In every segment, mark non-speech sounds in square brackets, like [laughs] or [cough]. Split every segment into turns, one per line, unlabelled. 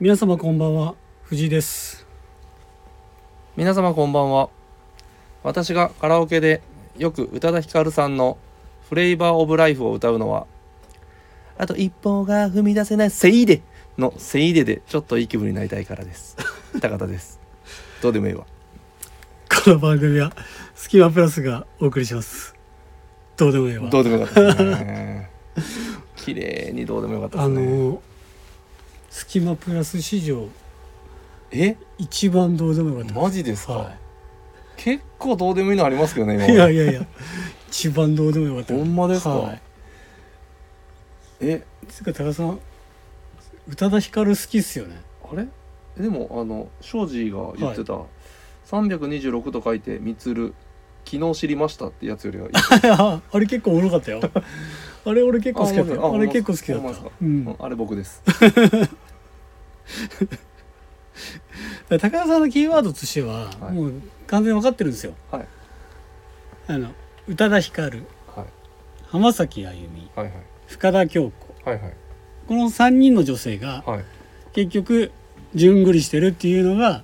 皆様こんばんは藤井です。
皆様こんばんは。私がカラオケでよく宇多田ヒカルさんの「フレイバー・オブ・ライフ」を歌うのはあと一歩が踏み出せない「せいで」の「せいで」でちょっといい気分になりたいからです。高田です。どうでもいいわ。
この番組はスキマプラスがお送りします。どうでもいいわ。
どうでもよかったですね。綺麗にどうでもよかったで
あ
すね。
のスキマプラス史上
え？
一番どうでもよかった。
マジですか、
は
結構どうでもいいのありますけどね今
いやいやいや一番どうでもよかった
ほんまですか？
はい。
え？
つうか高田さん宇多田ヒカル好きっすよね。
あれ？でもあの庄司が言ってた、326と書いて「みつる昨日知りました」ってやつよりはいい。[laughs]
あれ結構おもろかったよ。あれ俺結構好きだった。よ
あ
れ結構好きだった。うん。
うんあれ僕です [laughs] [laughs]
高田さんのキーワードとしては、
はい。
もう完全に分かってるんですよ。
はい。
あの宇多田ヒカル
はい。
浜崎あゆみ
はいはい。
深田恭子。
はいはい。
この3人の女性が
はい。
結局順繰りしてるっていうのが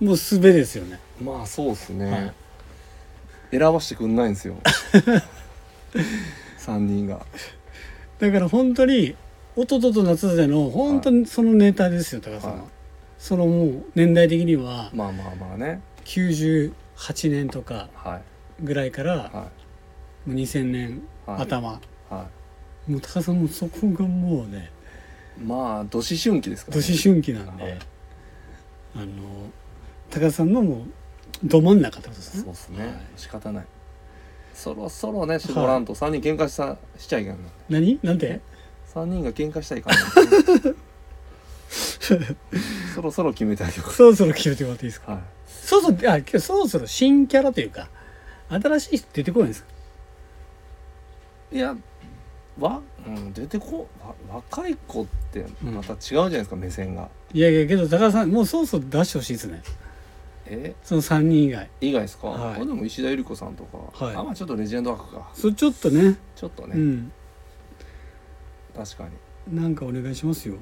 もうすべですよね。
まあそうですね、
はい。
選ばしてくんないんですよ。[laughs] 3人が。
だから本当に「おととと夏で」の本当にそのネタですよ高田さんは、
はい。
そのもう年代的には
まあまあまあね。
98年とか
はい。
ぐらいから
は
もう2000年
はい。
頭、
い。は
もう高田さんもそこがもうね
いまあどし春期ですから、
年春期なんで、
はい。
あの高田さんのもうど真ん中ってことですね。
そうですね、
はい。
仕方ない。そろそろね絞らんと3人喧嘩したしちゃいけな。い
何？なんて？
3人が喧嘩したいから、ね、[laughs] そろそろ決めてあげよ
そろそろ決めてもらっていいですか？
う、はい、
そうそうあ今日そろそろ新キャラというか新しい人出てこないんですか？
いやわ、うん、出てこわ若い子ってまた違うじゃないですか、目線が。
いやいやけど高田さんもうそろそろ出してほしいですね。
え？
その3人以外。
以外ですか、
はい。
でも石田ゆり子さんとか、
はい。
あまあちょっとレジェンド枠か。
それちょっとね。
ちょっとね、
うん
確かに。
なんかお願いしますよ。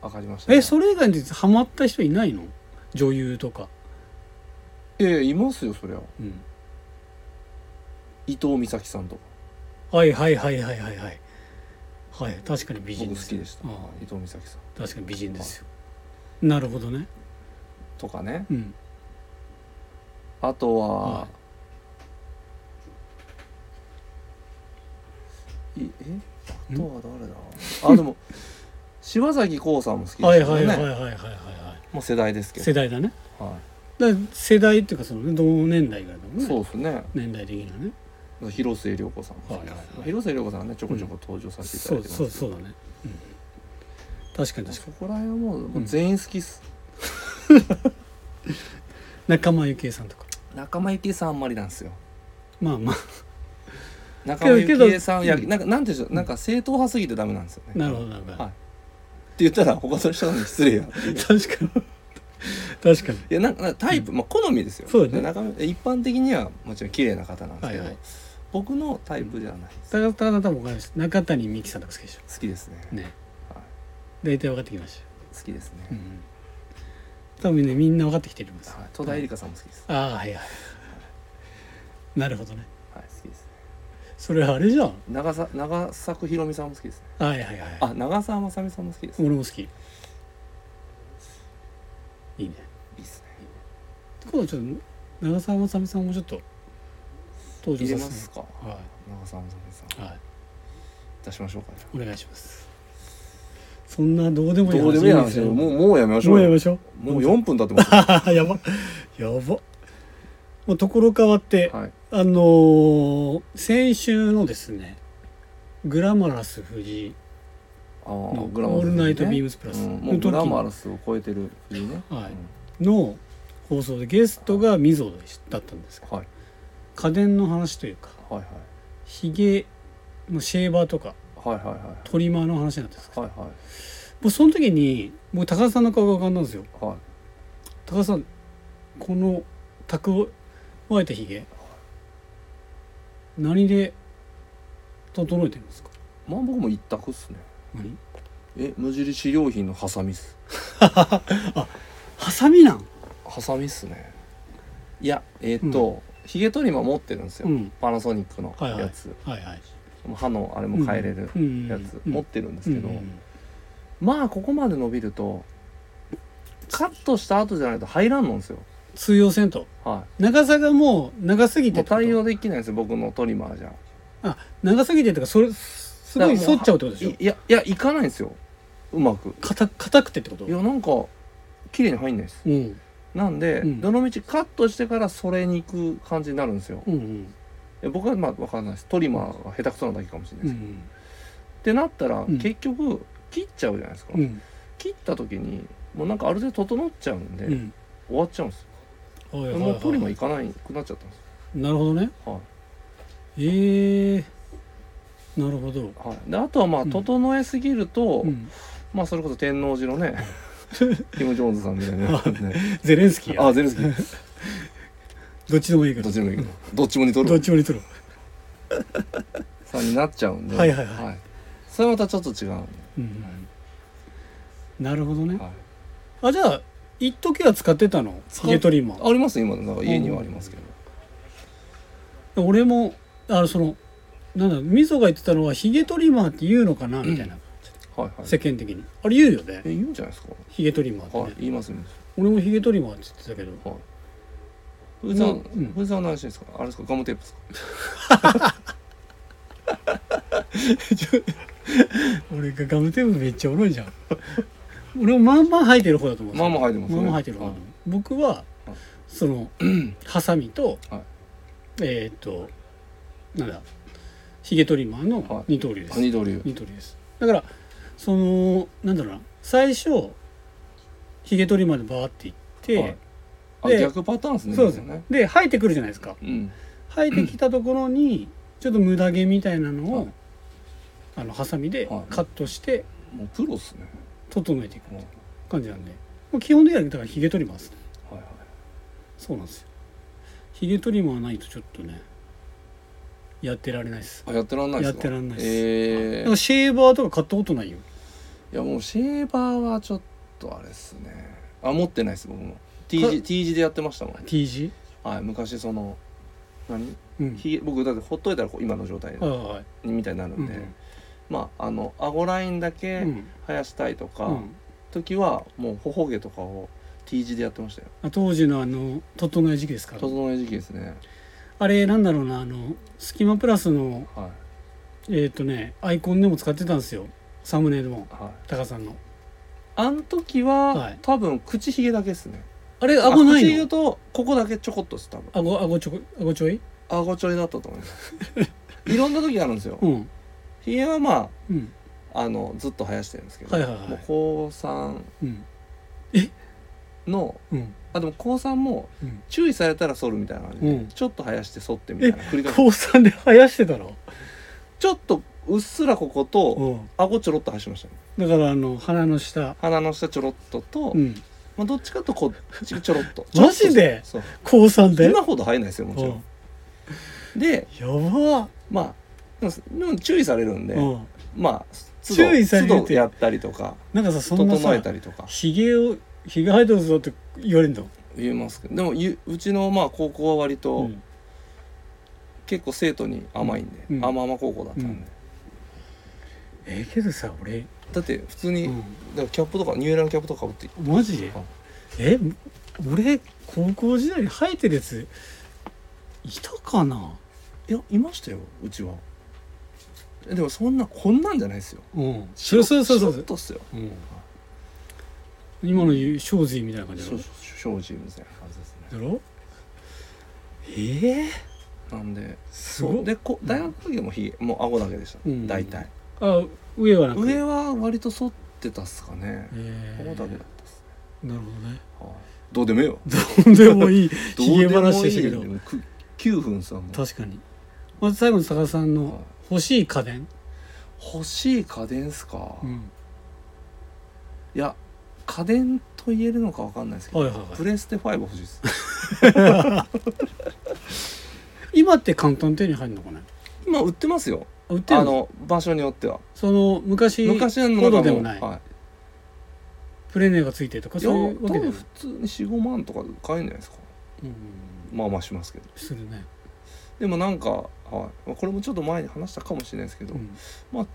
分かりました、
えそれ以外にハマった人いないの？女優とか。
いやいますよそりゃ。
うん。
伊藤美咲さんとか。
はいはいはいはいはいはい。はい確かに美人
僕
です
好きでした、伊藤美咲さん。
確かに美人ですよ。なるほどね。
とかね。
うん。
あとは、
はい。
いえ？あとは誰だあでも柴咲コウさんも好きですよね、
はいはいはいはいはいはいは
もう世代ですけど。
い世代だね。
は
だから世代っていうかそのね同年代ぐらいだもん
い、
ね。
そうですね。
年代的にはね。
広末涼子さんも好きです、
はいはいはい。
広末涼子さんはねちょこちょこ登場させていた
そう
だいてます
そうそうだね、うん、確かに確か
そこら辺はもう,、もう全員好きっす。[laughs]
に仲間由紀恵さんとか。
仲間由紀恵さんあんまりなんですよ。
まあまあ
仲間由紀恵さんいや
うん
なんかなんていうんでしょうなんか正統派すぎてダメなんですよね。
なるほどなるほど、
はい。って言ったら他の人に失礼や
確かに。確かに。
いやなんかタイプ、まあ好みですよ。
そうだね。
で中身一般的にはもちろん綺麗な方なんですけど、
はいはい。
僕のタイプではないです、
高田さん多分分かりました中谷美紀さんとか好きでし
好きですね。
ょね。
はい。
大体分かってきまし
好きですね、
た、うん、多分ねみんな分かってきてるんです
はい、戸田恵梨香さんも好きです、
ああはいはい。なるほどねそれあれじゃん。
長さ長作ひろみさんも好きですね。
はいはいはい。
あ長澤まさみさんも好きです、
俺も好き。いいね。
いいっすね。
今度ちょっと長澤まさみさんもちょっと登場させて
ますか
は
長澤まさみさん
い。はい。
出しましょうか。
お願いします。そんなどうでもいい
あどうでもいい話。
ですよ。
もうもうやめましょう。よ
もうやめましょう。
もう4分経ってますよ。[laughs]
やば。やば。もうところ変わって、
はい
あのー先週のですねグラマラス藤井
あ
の
ーグラマラス
オールナイトビーム
ス
スプラスの時
グラマラスを超えてる藤井ね。
はい。の放送でゲストがみぞだったんですけど
うんはい。
家電の話というか
はいはい。
ひげのシェーバーとか
はいはいはい。
トリマーの話になってたんですけど
はいはい。
もうその時にもう高田さんの顔が浮かんだんですよ。
はい。
高田さんこの蓄えたひげ何で整えてるんですか？
まあ僕も一択っすね。
何？
え無印良品のハサミっす。[laughs]
ハサミなん？
ハサミっすね。いやえっ、と、ヒゲトリマー持ってるんですよ、
うん。
パナソニックの
はい。はい
やつ、
はい。はい
歯のあれも変えれる
うん
やつ。
うん。
持ってるんですけど、
うん。
まあここまで伸びるとカットした後じゃないと入らんのんですよ
通用せんと。
は
長さがもう長すぎ
いもう
てってこと？
対応できないんですよ僕のトリマーじゃ。
あ長すぎてってかそれすごい反っちゃうってことでしょ？
いいやいやいかないんですよ。うまく。
硬硬くてってこと？
いやなんか綺麗に入んないです。
うん。
なんで、
うん。
どの道カットしてからそれに行く感じになるんですよ。
うんうん。
いや僕はまあ分かんないです。トリマーが下手くそなだけかもしれないです、
うん
ってなったら、
ん。
結局切っちゃうじゃないですか、
うん。
切った時にもうなんかある程度整っちゃうんで、
うん。
終わっちゃうんですよ、
はいはい
もうトリマー
はい
行かないくなっちゃったんです。
なるほどね。
よ
ええ。なるほど。
はい、はい、であとはまあ
うん。
整えすぎると、
うん。
まあそれこそ天王寺のね [laughs] キム・ジョーンズさんみたいな、ね、
ゼレンスキーや。
あゼレンスキー。
どっちでもいいけど。
どっちでもいいけど。どっちも似とる。
どっちも似とる。
さんになっちゃうんで。
はいはい。はい。
それはまたちょっと違うんで、
うん。なるほどね。
はい。
あじゃあ一時は使ってたの？
使
ヒゲトリマー
あります今なんか家にはありますけど、
俺もあのそのなんだみそが言ってたのはヒゲトリマーって言うのかな？みたいな、
はいはい。
世間的に。あれ言うよね。
え言うんじゃないですか。
ヒゲトリマーってね、
はい言います
俺もヒゲトリマーって言ってたけど。
はい。藤井さん、
うん。
藤井さんは何してんですか？あれですか？ガムテープですか？[laughs] [laughs]
俺がガムテープめっちゃおもろいじゃん俺もまあまあ生えてる方だと思う
まあまあ生えてますね。
まあまあ生えてる方だと思う、僕はその [clears throat] ハサミと、
はい。
えーっとなんだヒゲトリマーの
はい。
二刀流です、
二刀流。
二刀流です。だからそのなんだろうな最初ヒゲトリマーでバーっていって、
はい。あ
で
逆パターンですね
そうです。
よね。
で生えてくるじゃないですか。
うん。
生えてきたところに [clears throat] ちょっと無駄毛みたいなのを、
はい。
あのハサミで
はい。
カットして
もうプロっすね
整えていく
はい
感じなんで。もう基本的にはだからヒゲ取ります
はいはい。
そうなんですよ。ヒゲトリマーないとちょっとねやってられないです。
あやってらんないですか？
やってらんないです。
え
だからシェーバーとか買ったことないよ。
いやもうシェーバーはちょっとあれですね。あ持ってないです僕も。T 字 T 字でやってましたもん。
T 字
はい昔その何？
うん。
ひげ僕だってほっといたらこう今の状態
はいはいはい。
みたいになるんで、
うん
まああの顎ラインだけ
うん。
生やしたいとか、
うん。
時はもう頬毛とかを T 字でやってましたよ。
あ当時のあの整え時期ですか？ら
整え時期ですね。
あれなんだろうなあのスキマプラスの
はい。
えっ、とねアイコンでも使ってたんですよ。サムネイルも
はい。
タカさんの。
あん時は、
はい。
多分口ひげだけですね。
あれ顎な
口ひげ
いの
とここだけちょこっとです多分。
顎顎ちょこ顎ちょい？
顎ちょいだったと思います。[laughs] いろんな時あるんですよ。
うん
ひげはま
うん。
ああのずっと生やしてるんですけど、
はいはいはい。
もう高3
うん。
の
うん。
あでも高3も
うん。
注意されたら剃るみたいな感じで、
うん。
ちょっと生やして剃ってみたいな繰り返し。
高3で生やしてたの？
ちょっとうっすらここと
うん。
顎ちょろっと生やしましたね。
だからあの鼻の下。
鼻の下ちょろっとと、
うん。
まあ、どっちかとこっちちょろっと。[laughs]
マジで？高3で？
今ほど生えないですよもちろん。で
やば。
まあでも注意されるんで、
うん。
まあ
注意されるって。
都度やったりとか
なんかさそんな
整え
さ
たりとか。
ひげをひげ生えてるぞって言われるの？
言えますけどでもゆうちのまあ高校は割と
うん。
結構生徒に甘いんで、
うん。
甘々高校だったんで、
うんええけどさ俺。
だって普通に、
うん。
だからキャップとかニューエラのキャップとかかぶって
マジ？でえ俺高校時代に生えてるやついたかな？い
やいましたようちは。えでもそんなこんなんじゃないですよ。
うん。そうそうそうそう
シュッとっすよ。
うん。今の言う正髄みたいな感じだろ。
そうそう精進みたいな感じですね。
だろ？ええ
なんです
ごっ。
そう。でこ大学の時もひげもう顎だけでした、
うん。
大体。
あ上はなく。
上は割と剃ってたっすかね。
ええ
顎だけだったっすね、
なるほどね。
はい、どうでもええよ。
とんでもいい。[laughs]
ど
ひげ話でしたけど。
もうく9分さ
確かに。まず最後に坂田さんの欲しい家電。
欲しい家電っすか、い
うん。
や家電と言えるのかわかんないですけど、
はいはいはい。
プレステ5欲しいです。[laughs]
今って簡単に手に入るのかね？
今売ってますよ。
あ売って
あの場所によっては。
その昔
昔の
ほどでもない。
は
プレネがついてるとかそういうわけでも
普通に45万とかで買えるんじゃないですか。
うん。
まあまあしますけど。
するね、
でもなんか、はい。まあ、これもちょっと前に話したかもしれないですけど、
うん。
な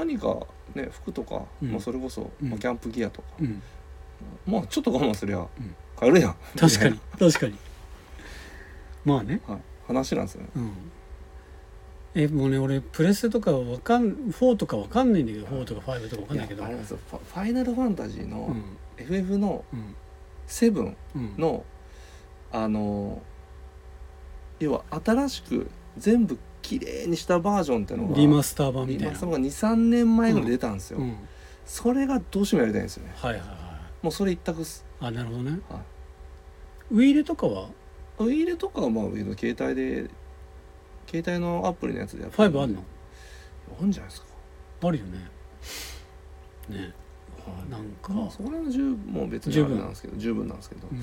何かね服とか、
うん。
まあ、それこそ、
うん。
まあ、キャンプギアとか、
うん、
まあちょっと我慢すりゃ
ん。
買えるやん、
確かに。確かに。まあね。
はい、話なんですよね。
うん。えもうね俺プレステとかわかん4とかわかんないんだけど4とか5とかわかんないけど。
あれなんですよ。ファイナルファンタジー
う
の
ん
FF の
うん
7
うん。
の、あの要は新しく全部きれいにしたバージョンっていうのが
リマスター版み
リ
たいな。
マスターが23年前ぐらい出たんですよ、
うん。
それがどうしてもやりたいんですよね。
はいはいはい。
もうそれ一択っす。
あなるほどね。
はい。
ウイイレとかは？
ウイイレとかはまあ携帯で携帯のアプリのやつでやって
5あんの？
あるんじゃないですか。
あるよね。ね。あなんか、
まあそこら辺の十もう別に
十分
あれなんですけど十分なんですけど、
うん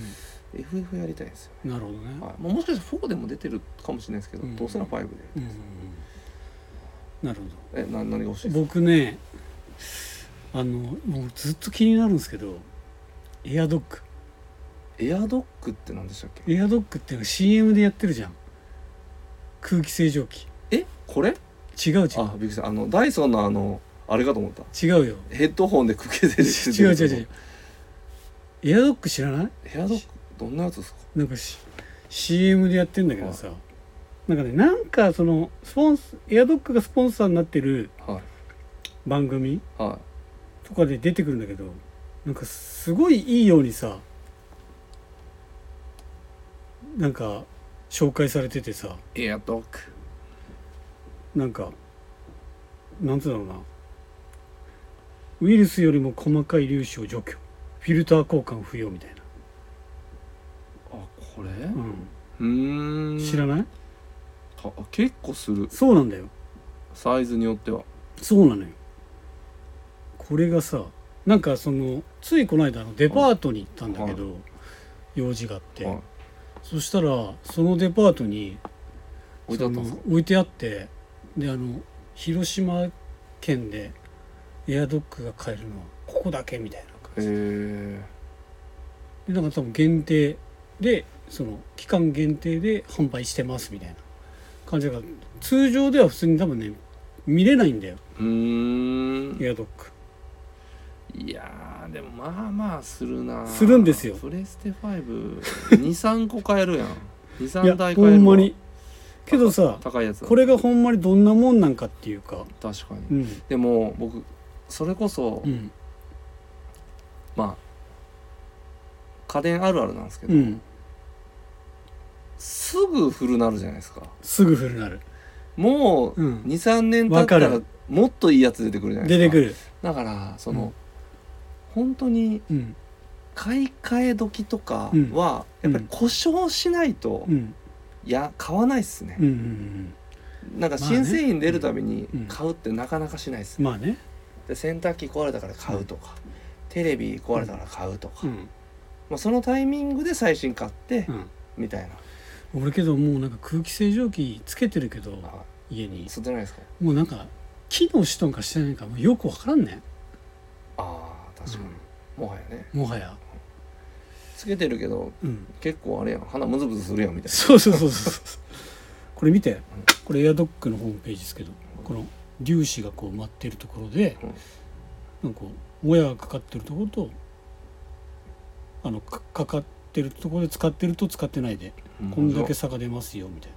FF やりたいんですよ。ね、
なるほどね、
はい。まあ、もしかしたら4でも出てるかもしれないですけど、
うん。
どうせなら5で
うんなるほ
えな何が欲しい
ど
ですか？
僕ねあのもうずっと気になるんですけどエアドッグ
エアドッグって何でしたっけ？
エアドッグっていうの CM でやってるじゃん。空気清浄機。
え？これ？
違う違う。
あびっくりした。あのダイソンのあのあれかと思った。
違うよ。
ヘッドホンで空気清浄機
違う違う違う。エアドッグ知らない？
エアドッグどんなやつですか？
なんかし CM でやってんだけどさなんかねなんかそのスポンスエアドッグがスポンサーになってる
はい。
番組
は
とかで出てくるんだけどなんかすごいいいようにさなんか紹介されててさ
いエアドッグ
なんかなんつうんだろうな。ウイルスよりも細かい粒子を除去。フィルター交換不要みたいな、
あこれ？
う
ん。
ん、知らない？
あ結構する。
そうなんだよ。
サイズによっては。
そうなのよ。これがさなんかそのついこの間あのデパートに行ったんだけど、用事があって、
はい。
そしたらそのデパートに
置いてあった
置いてあってであの広島県でエアドッグが買えるのはここだけみたいな感じ
へえ
でなんか多分限定でその期間限定で販売してますみたいな感じだから通常では普通に多分ね見れないんだよ。
うーん。
エアドッグ
いやーでもまあまあするな
するんですよ。
プレステ523個買えるやん。
い
23
や
台買えるわ。
ほんまに。けどさ
高いやつ。
これがほんまにどんなもんなんかっていうか。
確かに。
うん。
でも僕それこそ、
うん。
まあ家電あるあるなんですけど、
うん
すぐ古なるじゃないですか。
すぐ古なる。
もう
うん
23年経ったら
わかる。
もっといいやつ出てくるじゃないですか。
出てくる。
だからその、
うん。
本当に
うん。
買い替え時とか
うん。
はやっぱり故障しないと、
うん。
いや買わないっすね。
うんう、ん
なんか新製品出るたびに
うん。
買うってなかなかしないっすね、
うんまあね。
で洗濯機壊れたから買うとか、テレビ壊れたから買うとか、
うん。
まあ、そのタイミングで最新買って、
うん。
みたいな
俺けどもうなんか空気清浄機つけてるけど
あ
家に。
吸ってないですか。
もうなんか機能しとんかしてないかもうよくわからんね
ああ確かに、もはやね。
もはや。
つけてるけど
うん。
結構あれやん。鼻ムズムズするやんみたいな。
そうそうそうそうそう。[laughs] これ見て。これエアドッグのホームページですけどこの粒子がこう舞ってるところで、なんかこうもやがかかってるところとあのかかかってるところで使ってると使ってないで。
うん
こんだけ差が出ますよみたい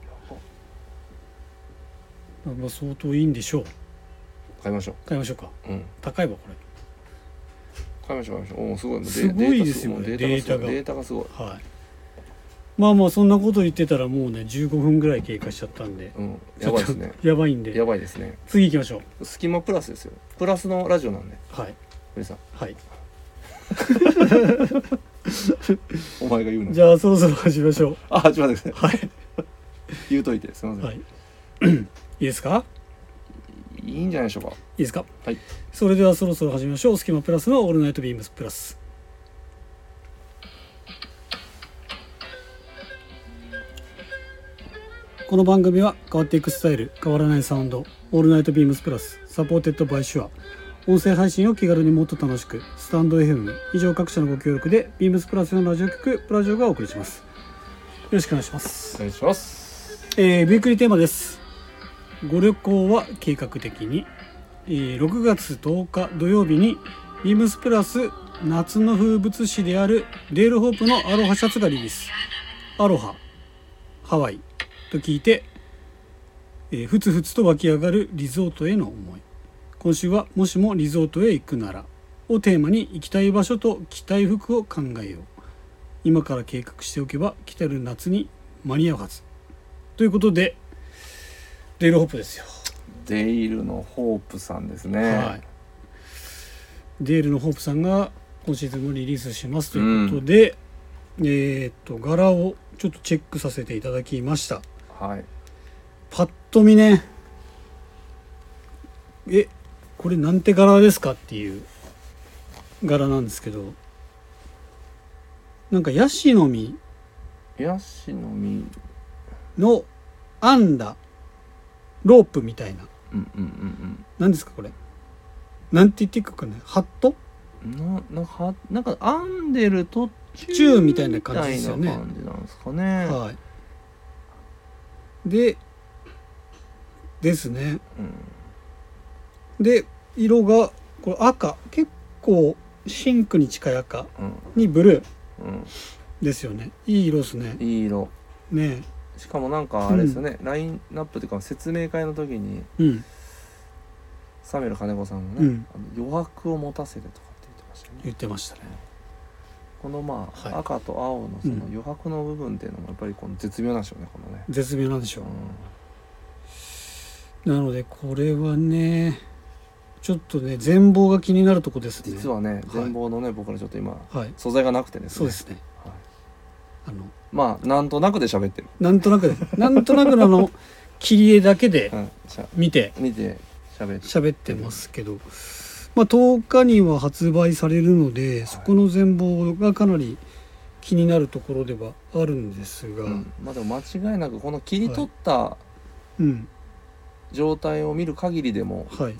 な。まあ相当いいんでしょう。
買いましょ
買いましょうか。
ううん。
高いわこ
買いましょう買いましょう。おおすごい。
すごいですよね。
データが
デ
データがすごい。
れはい。まあまあそんなこと言ってたらもうね15分ぐらい経過しちゃったんで。
うん。やばいですね。
やばいんで。
やばいですね。
次行きましょう。
スキマプラスですよ。プラスのラジオなんで。
はい。
堀さん
はい
お前が言うの
じゃあそろそろ始めましょう。
あ始まってください
はい。
言うといてすいません、
はい。[coughs] いいですか？
い、いんじゃないでしょうか。
いいですか？
はい。
それではそろそろ始めましょう。スキマプラスのオールナイトビームスプラス。この番組は変わっていくスタイル変わらないサウンド All Night BEAMS PLUS」 supported by Shure 音声配信を気軽にもっと楽しくスタンド FM 以上各社のご協力で BEAMS PLUS のラジオ局プラジオがお送りします。よろしくお願いします。
お願いします。
えー、ウィークリーテーマです。ご旅行は計画的に、えー6月10日土曜日に BEAMS PLUS 夏の風物詩であるデールホープのアロハシャツがリリース。アロハハワイと聞いて、えーふつふつと湧き上がるリゾートへの思い今週はもしもリゾートへ行くならをテーマに行きたい場所と着たい服を考えよう。今から計画しておけば来てる夏に間に合うはず。ということでデールホープですよ、
デイルのホープさんですね。
はい。デールのホープさんが今シーズンもリリースします。ということで、えーっと柄をちょっとチェックさせていただきました。
はい。
パッと見ね。えこれなんて柄ですかっていう柄なんですけどなんかヤシの実
ヤシの実。
の編んだロープみたいな。
うんうんうん
何ですかこれ。なんて言っていくかね。ハット？
うんななんなんか編んでる途中
中みたいな感じですよね。
感じなんですかね、
はい。でですね。
うん
で色がこれ赤。結構シンクに近い赤にブルー
うん。
ですよね。いい色ですね。
うんいい色。
ね。
しかもなんかあれですよね、ラインナップというか説明会の時に
うん。
サミュエル金子さんがね、
うん。
あの余白を持たせてとかって言ってましたよね。
言ってましたね。
このまあ、
はい。
赤と青のその
うん。
余白の部分っていうのもやっぱりこの絶妙なんでしょうねこのね、
絶妙なんでしょ
う。
う、なのでこれはねちょっとね全貌が気になるとこですね。
実はね全貌のね、僕らちょっと今
はい。
素材がなくてね。
そうですね。
はい。
あの
まあなんとなくで喋ってる、
なんとなくでなんとなくのあの [laughs] 切り絵だけで見て
見て喋って
喋ってますけど、まあ、10日には発売されるので、そこの全貌がかなり気になるところではあるんですが、
うん、まあでも間違いなくこの切り取った
うん、
状態を見る限りでも
はい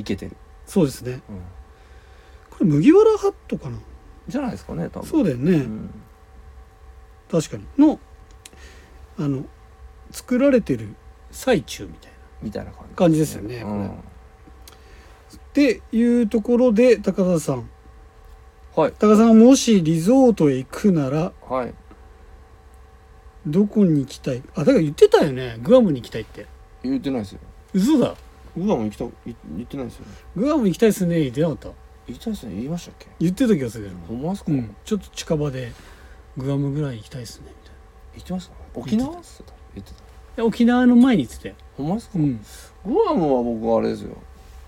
いけてる、
そうですね。
うん、
これ麦わらハットかな？
じゃないですかね多分。
そうだよね、
うん。
確かに。のあの作られてる最中みたいな
みたいな感じ。
感じですよね
うん。
っていうところで高田さん。
はい。
高田さんがもしリゾートへ行くなら
はい。
どこに行きたい？あだから言ってたよね。グアムに行きたいって。
言ってないですよ。
嘘だ
グアム行きたい言ってないですよね。
グアム行きたいですね。言ってなかった。
言いたいですね。言いましたっけ？
言ってた気がするけど。
ほんまですか、
うん、ちょっと近場でグアムぐらい行きたいですね。みたいな
言ってました？沖縄っつってた言ってた。
で沖縄の前に言ってたよ、
ほんまですか、
うん、
グアムは僕あれですよ。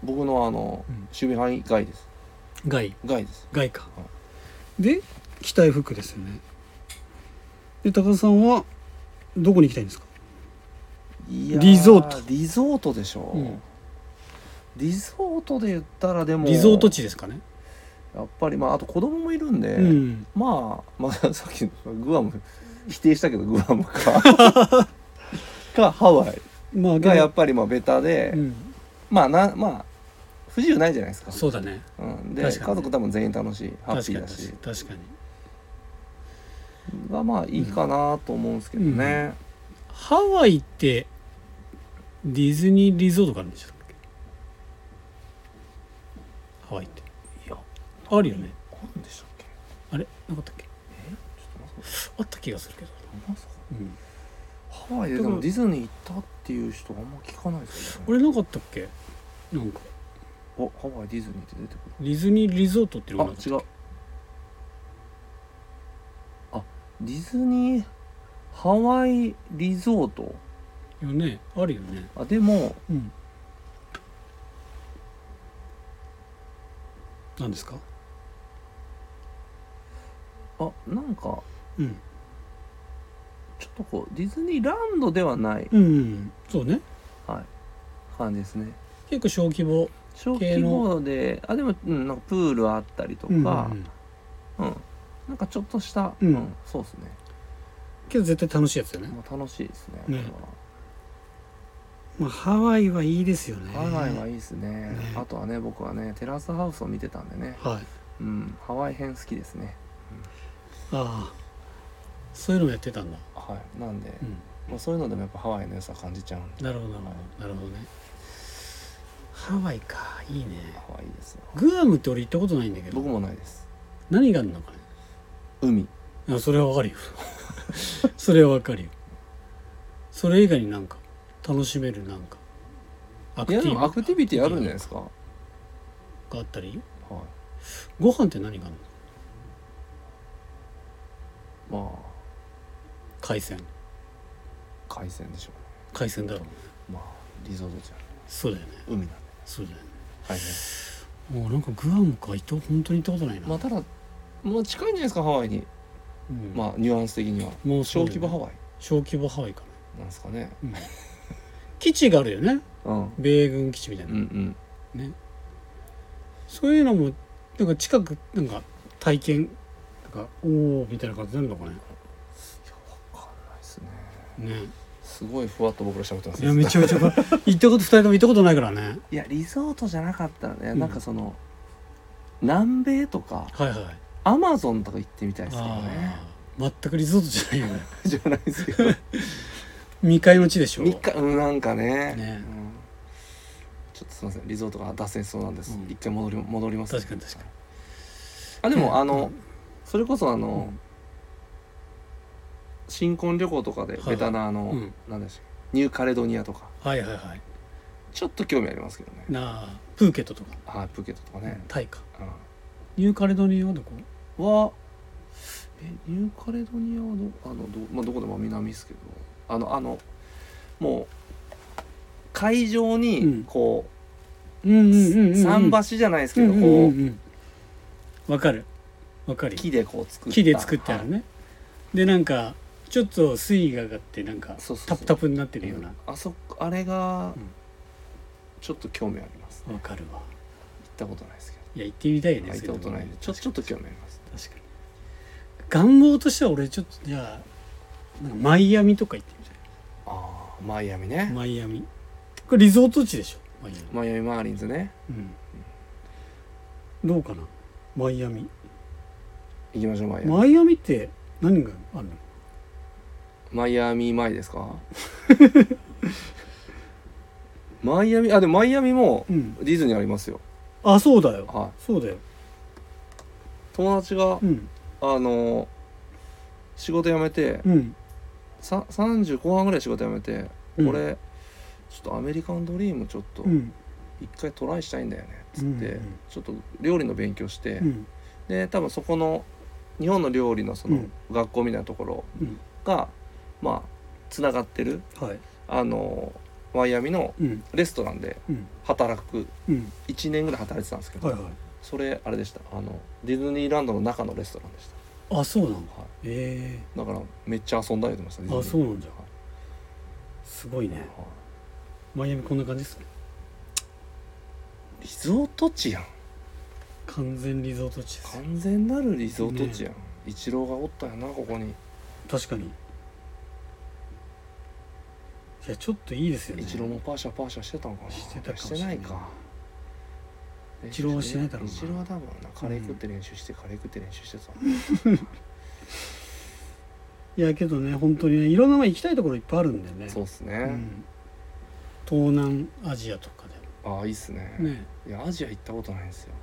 僕のあの、
うん。
守備範囲外です。
外。
外です。
外か。で着たい服ですよね。で高田さんはどこに行きたいんですか？リゾート。
リゾートでしょ、
うん
リゾートで言ったらでも
リゾート地ですかね。
やっぱりまああと子供もいるんで、
うん。
まあまあ [laughs] さっきのグアム否定したけどグアムか。[laughs] かハワイ。
まあ
がやっぱりまあベタで、
うん、
まあなまあ不自由ないじゃないですか。
そうだね。
うん、で家族多分全員楽しいハッピーだし。
確かに
がまあいいかなと思うんですけどね、
ハワイってディズニーリゾートがあるんでしたっけ？ハワイって。
いや。
あるよね。
あるんでしたっけ？
あれ？なかったっけ？
ちょっと待って。
あった気がするけど、
まですか
うん、
ハワイででもディズニー行ったっていう人あんま聞かないですよね。
あれなかったっけ？なんか。
おハワイディズニーって出てく
ディズニーリゾートっていうの
あ違う。あディズニーハワイリゾート？
よね。あるよね。
あでも
うん何ですか？
あなんか
うん。
ちょっとこうディズニーランドではない、
うんそうね。
はい、感じですね。
結構小規模
小規模であでも、うん、なんかプールあったりとか、
うん
うん
うん。
なんかちょっとした、
うん。
そうですね、
けど絶対楽しいやつよね。
まあ、楽しいですね
ね。
これは
まあハワイはいいですよね。
ハワイはいいですね。
ね。
あとはね僕はねテラスハウスを見てたんでね。
はい。
うん。ハワイ編好きですね。
ああ。そういうのもやってたんだ。
はい。なんで、
うん。
まあ、そういうのでもやっぱハワイの良さ感じちゃうんで。
なるほどなるほど。なるほどね。ハワイかいいね。
ハワイいいですよ。
グアムって俺行ったことないんだけど。
僕もないです。
何があるのかね。
海。
いやそれはわかるよ。[laughs] それはわかるよ。それ以外になんか楽しめるなんかア
いやでもアクティビティあるんじゃないですか。は
があったり？
い。
ご飯って何があるの？
まあ。
海鮮。
海鮮でしょ
海鮮だろ。う
うねまあリゾートじゃん。
そうだよね。
海なんで。
そうだよね。
はいね
もうなんかグアムか行った本当に行ったことないな、
まあただまあ近いんじゃないですかハワイに。
うん。
まあニュアンス的には。
もう
小規模ハワイ。
小規模ハワイか
な。んですかね。
な、うん基地があるよね。
うん。
米軍基地みたいな、
うんうん。
ね。そういうのもなんか近くなんか体験なんかおおみたいな感じになるのかね。
わかんないですね。
ね。
すごいふわっと僕ら喋ってます
いやめちゃめちゃ [laughs] 行ったこと二人とも行ったことないからね。
いやリゾートじゃなかったらね、
うん。
なんかその南米とか
はいはい。
アマゾンとか行ってみたいですけどね。
全くリゾートじゃないよね。[laughs]
じゃないですけど
未開の地でしょ。
3日うんなんかね。
ね。
うん。ちょっとすいません。リゾートが脱線しそうなんです、
うん。
一回戻り戻ります。
確かに確かに。
あでも、
うん。
あのそれこそあの、
うん。
新婚旅行とかで
はい
ベタなあの、
うん。
なんでしょうニューカレドニアとか。
はいはいはい。
ちょっと興味ありますけどね。
なあプーケットとか、
はいプーケットとかね、
タイか。
うん。
ニューカレドニアはどこ？
はえニューカレドニアはどあのど,、まあ、どこでも南ですけどあのあのもう海上
うん。
にこ
うんうん
う、
うんうん。
桟橋じゃないですけど、
うんうん
こ
うんうん。わかる。わかる。
う木でこう作った。
木で作ってある
はい
ね、でなんかちょっと水位が上がってなんかタプタプになってるような。
あそこあれが
うん。
ちょっと興味あります、
わかるわ。
行ったことないですけ
いや行ってみたいよ
ど、
ね
行ったことない。ちょちょっと興味あります。
確かに。願望としては俺ちょっとじゃあなんかマイアミとか行ってみたい。
ああマイアミね、
マイアミ。これリゾート地でしょ？マイアミ。
マイアミマーリンズね。
うん。どうかな？マイアミ。
行きましょうマイアミ、
マイアミって何があるの？
マイアミ前ですか？[laughs] マイアミあでもマイアミも
うん。
ディズニーありますよ。
あそうだよ。
はい。
そうだよ。
友達が
うん。
あの仕事辞めて
うん。
さ30後半ぐらい仕事辞めて、
うん。
俺ちょっとアメリカンドリームちょっと
うん。
一回トライしたいんだよねっつって、
うんうん
ちょっと料理の勉強して、
うん。
で多分そこの日本の料理のその
うん。
学校みたいなところ
うん。
が、まあつながってる
はい。
あのマイアミの
うん。
レストランで
うん。
働く
うん。
1年ぐらい働いてたんですけど、
はいはい。
それあれでした。あのディズニーランドの中のレストランでした、
あそうなんだ。
はい、
え。
だからめっちゃ遊んだりとました
えあそうなんだ。
はい。
すごいね。
はい。
マイアミこんな感じですね
リゾート地やん。
完全リゾート地です
完全なるリゾート地やん、イチローがおったんやなここに。
確かに。いやちょっといいですよね。
イチローもパーシャパーシャしてたんかな。
してたかも
し
してれな
いか
イチローはしてないだろうな。
イチローは多分なカレー食って練習して、カレー食って練習してた [laughs]
いやけどね本当にねいろんなまあ行きたいところいっぱいあるんだよね。
そうっすね、
うん、東南アジアとか
ああいいっすね。
でもね、
いやアジア行ったことないんですよ。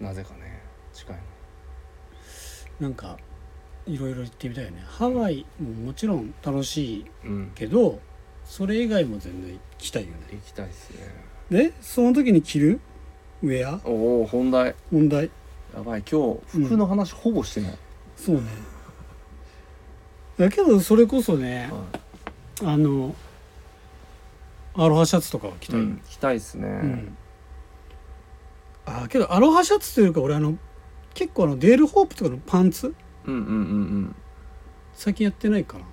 う
なぜかね近いの。
ん、なんかいろいろ行ってみたいよね。ハワイももちろん楽しい
うん。
けどそれ以外も全然行きたいよね。
行きたいっすね。
でその時に着るウェア？
おお本題。
問題。
やばい。今日服の話ほぼしてない、
そうね。だけどそれこそね
は
あのアロハシャツとかは着
い
たい、
うん着たいっすね、
うん。あけどアロハシャツというか俺あの結構あのデールホープとかのパンツ？
うんうんうんうん。
最近やってないかな。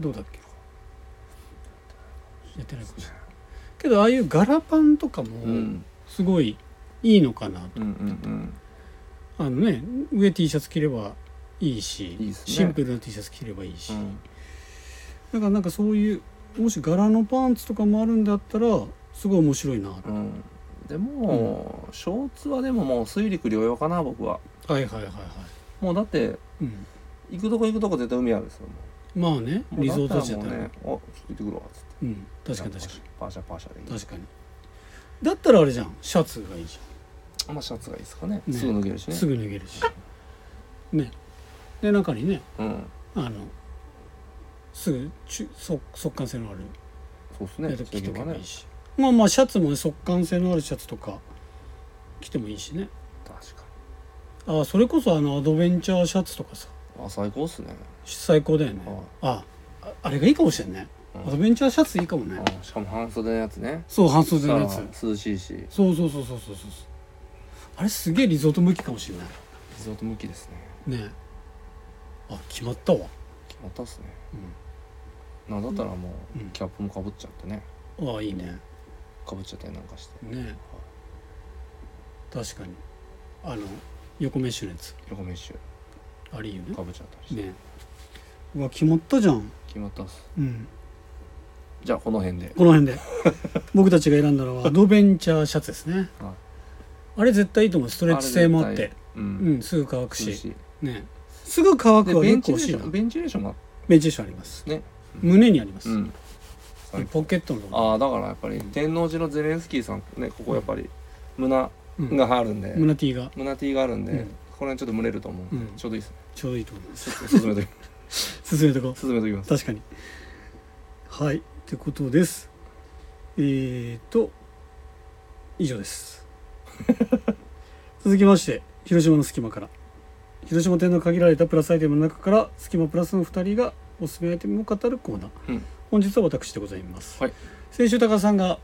どうだっけ？やってないかもしれないけどああいう柄パンとかも
うん。
すごいいいのかなと、
うんうんうん。
あのね上 T シャツ着ればいいし
ね。
シンプルな T シャツ着ればいいし、
うん。
だからなんかそういうもし柄のパンツとかもあるんだったらすごい面白いなは
うん。でも、ショーツはでももう水陸両用かな僕は。い
はいはいはい。
もうだって
うん。
行くとこ行くとこ絶対海あるんですよも
まあねリゾート
だ
地だったら。
ね「あちょっと行ってくるわ」っつって
うん確かに確か
パーシャパーシャでいい。
に確かに。だったらあれじゃんシャツがいいじ
まあシャツがいいですかね。
ね。
すぐ脱げるしね。
ゃんすぐ脱げるし。ね。で中にね
うん。
あのすぐちゅ速速乾性のある
そうですね。
やつ着とけば
ね。
いいし、まあまあシャツもね速乾性のあるシャツとか着てもいいしね。
確か
あそれこそあのアドベンチャーシャツとかさ。
にあ最高っすね。
最高だよね。
はい。
あああれがいいかもしれんね。
うん
アドベンチャーシャツいいかもね。
あしかも半袖のやつね。
そう半袖のやつ。
涼しいし。
そうそうそうそうそうそう。あれすげえリゾート向きかもしれない。
リゾート向きですね。
ね。えあ決まったわ。
決まったっすね。なんだったらもう、
うん。
キャップもかぶっちゃってね。
ああいいね。
かぶっちゃったりなんかして。
ね。え確かに。あの横メッシュのやつ。
横メッシュ。
あれいいよね。
かぶっちゃったりして、
ね。えうわ決まったじゃん。
決まったっす。
うん
じゃあこの辺で。
この辺で。僕たちが選んだのは [laughs] アドベンチャーシャツですね。
はい。
あれ絶対いいと思う。ストレッチ性もあって。
あれ絶対う
うんんすぐ乾くし。ね。すぐ乾くは
でベンチレー
結構欲しいな
ションベンチレーションが。
ベンチレーションあります。
ね。
胸にあります、
うん。
ポケットの
ああだからやっぱり天王寺のゼレンスキーさんねここやっぱり胸
うん。
があるんで、
胸 T が。
胸 T があるんで、
うん。
これちょっと蒸れると思う。
うん。
ちょうどいいですね。
ちょうどいいと思います。
進めとき
進めとこう
進めときます
確かにはいってことです。えーと以上です。[laughs] 続きまして広島の隙間から。広島店の限られたプラスアイテムの中から隙間プラスの2人がおすすめアイテムを語るコーナー、
うん。
本日は私でございます、
はい。
先週高田さんが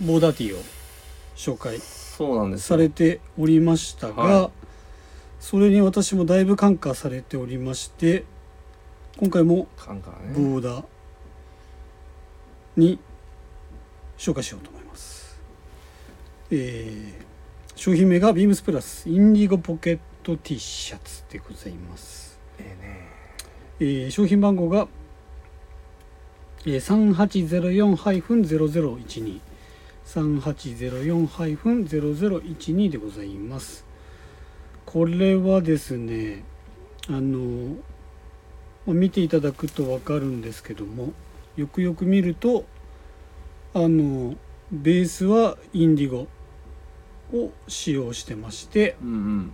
ボーダーティーを紹介されておりましたが、
はい。
それに私もだいぶ感化されておりまして今回もボーダーに紹介しようと思います、えー商品名がビームスプラスインディゴポケット T シャツでございます、
ええ
ー商品番号が、えー、3804-0012 3804-0012でございます。これはですねあのまあ見ていただくと分かるんですけどもよくよく見るとあのベースはインディゴを使用してまして
うんうん。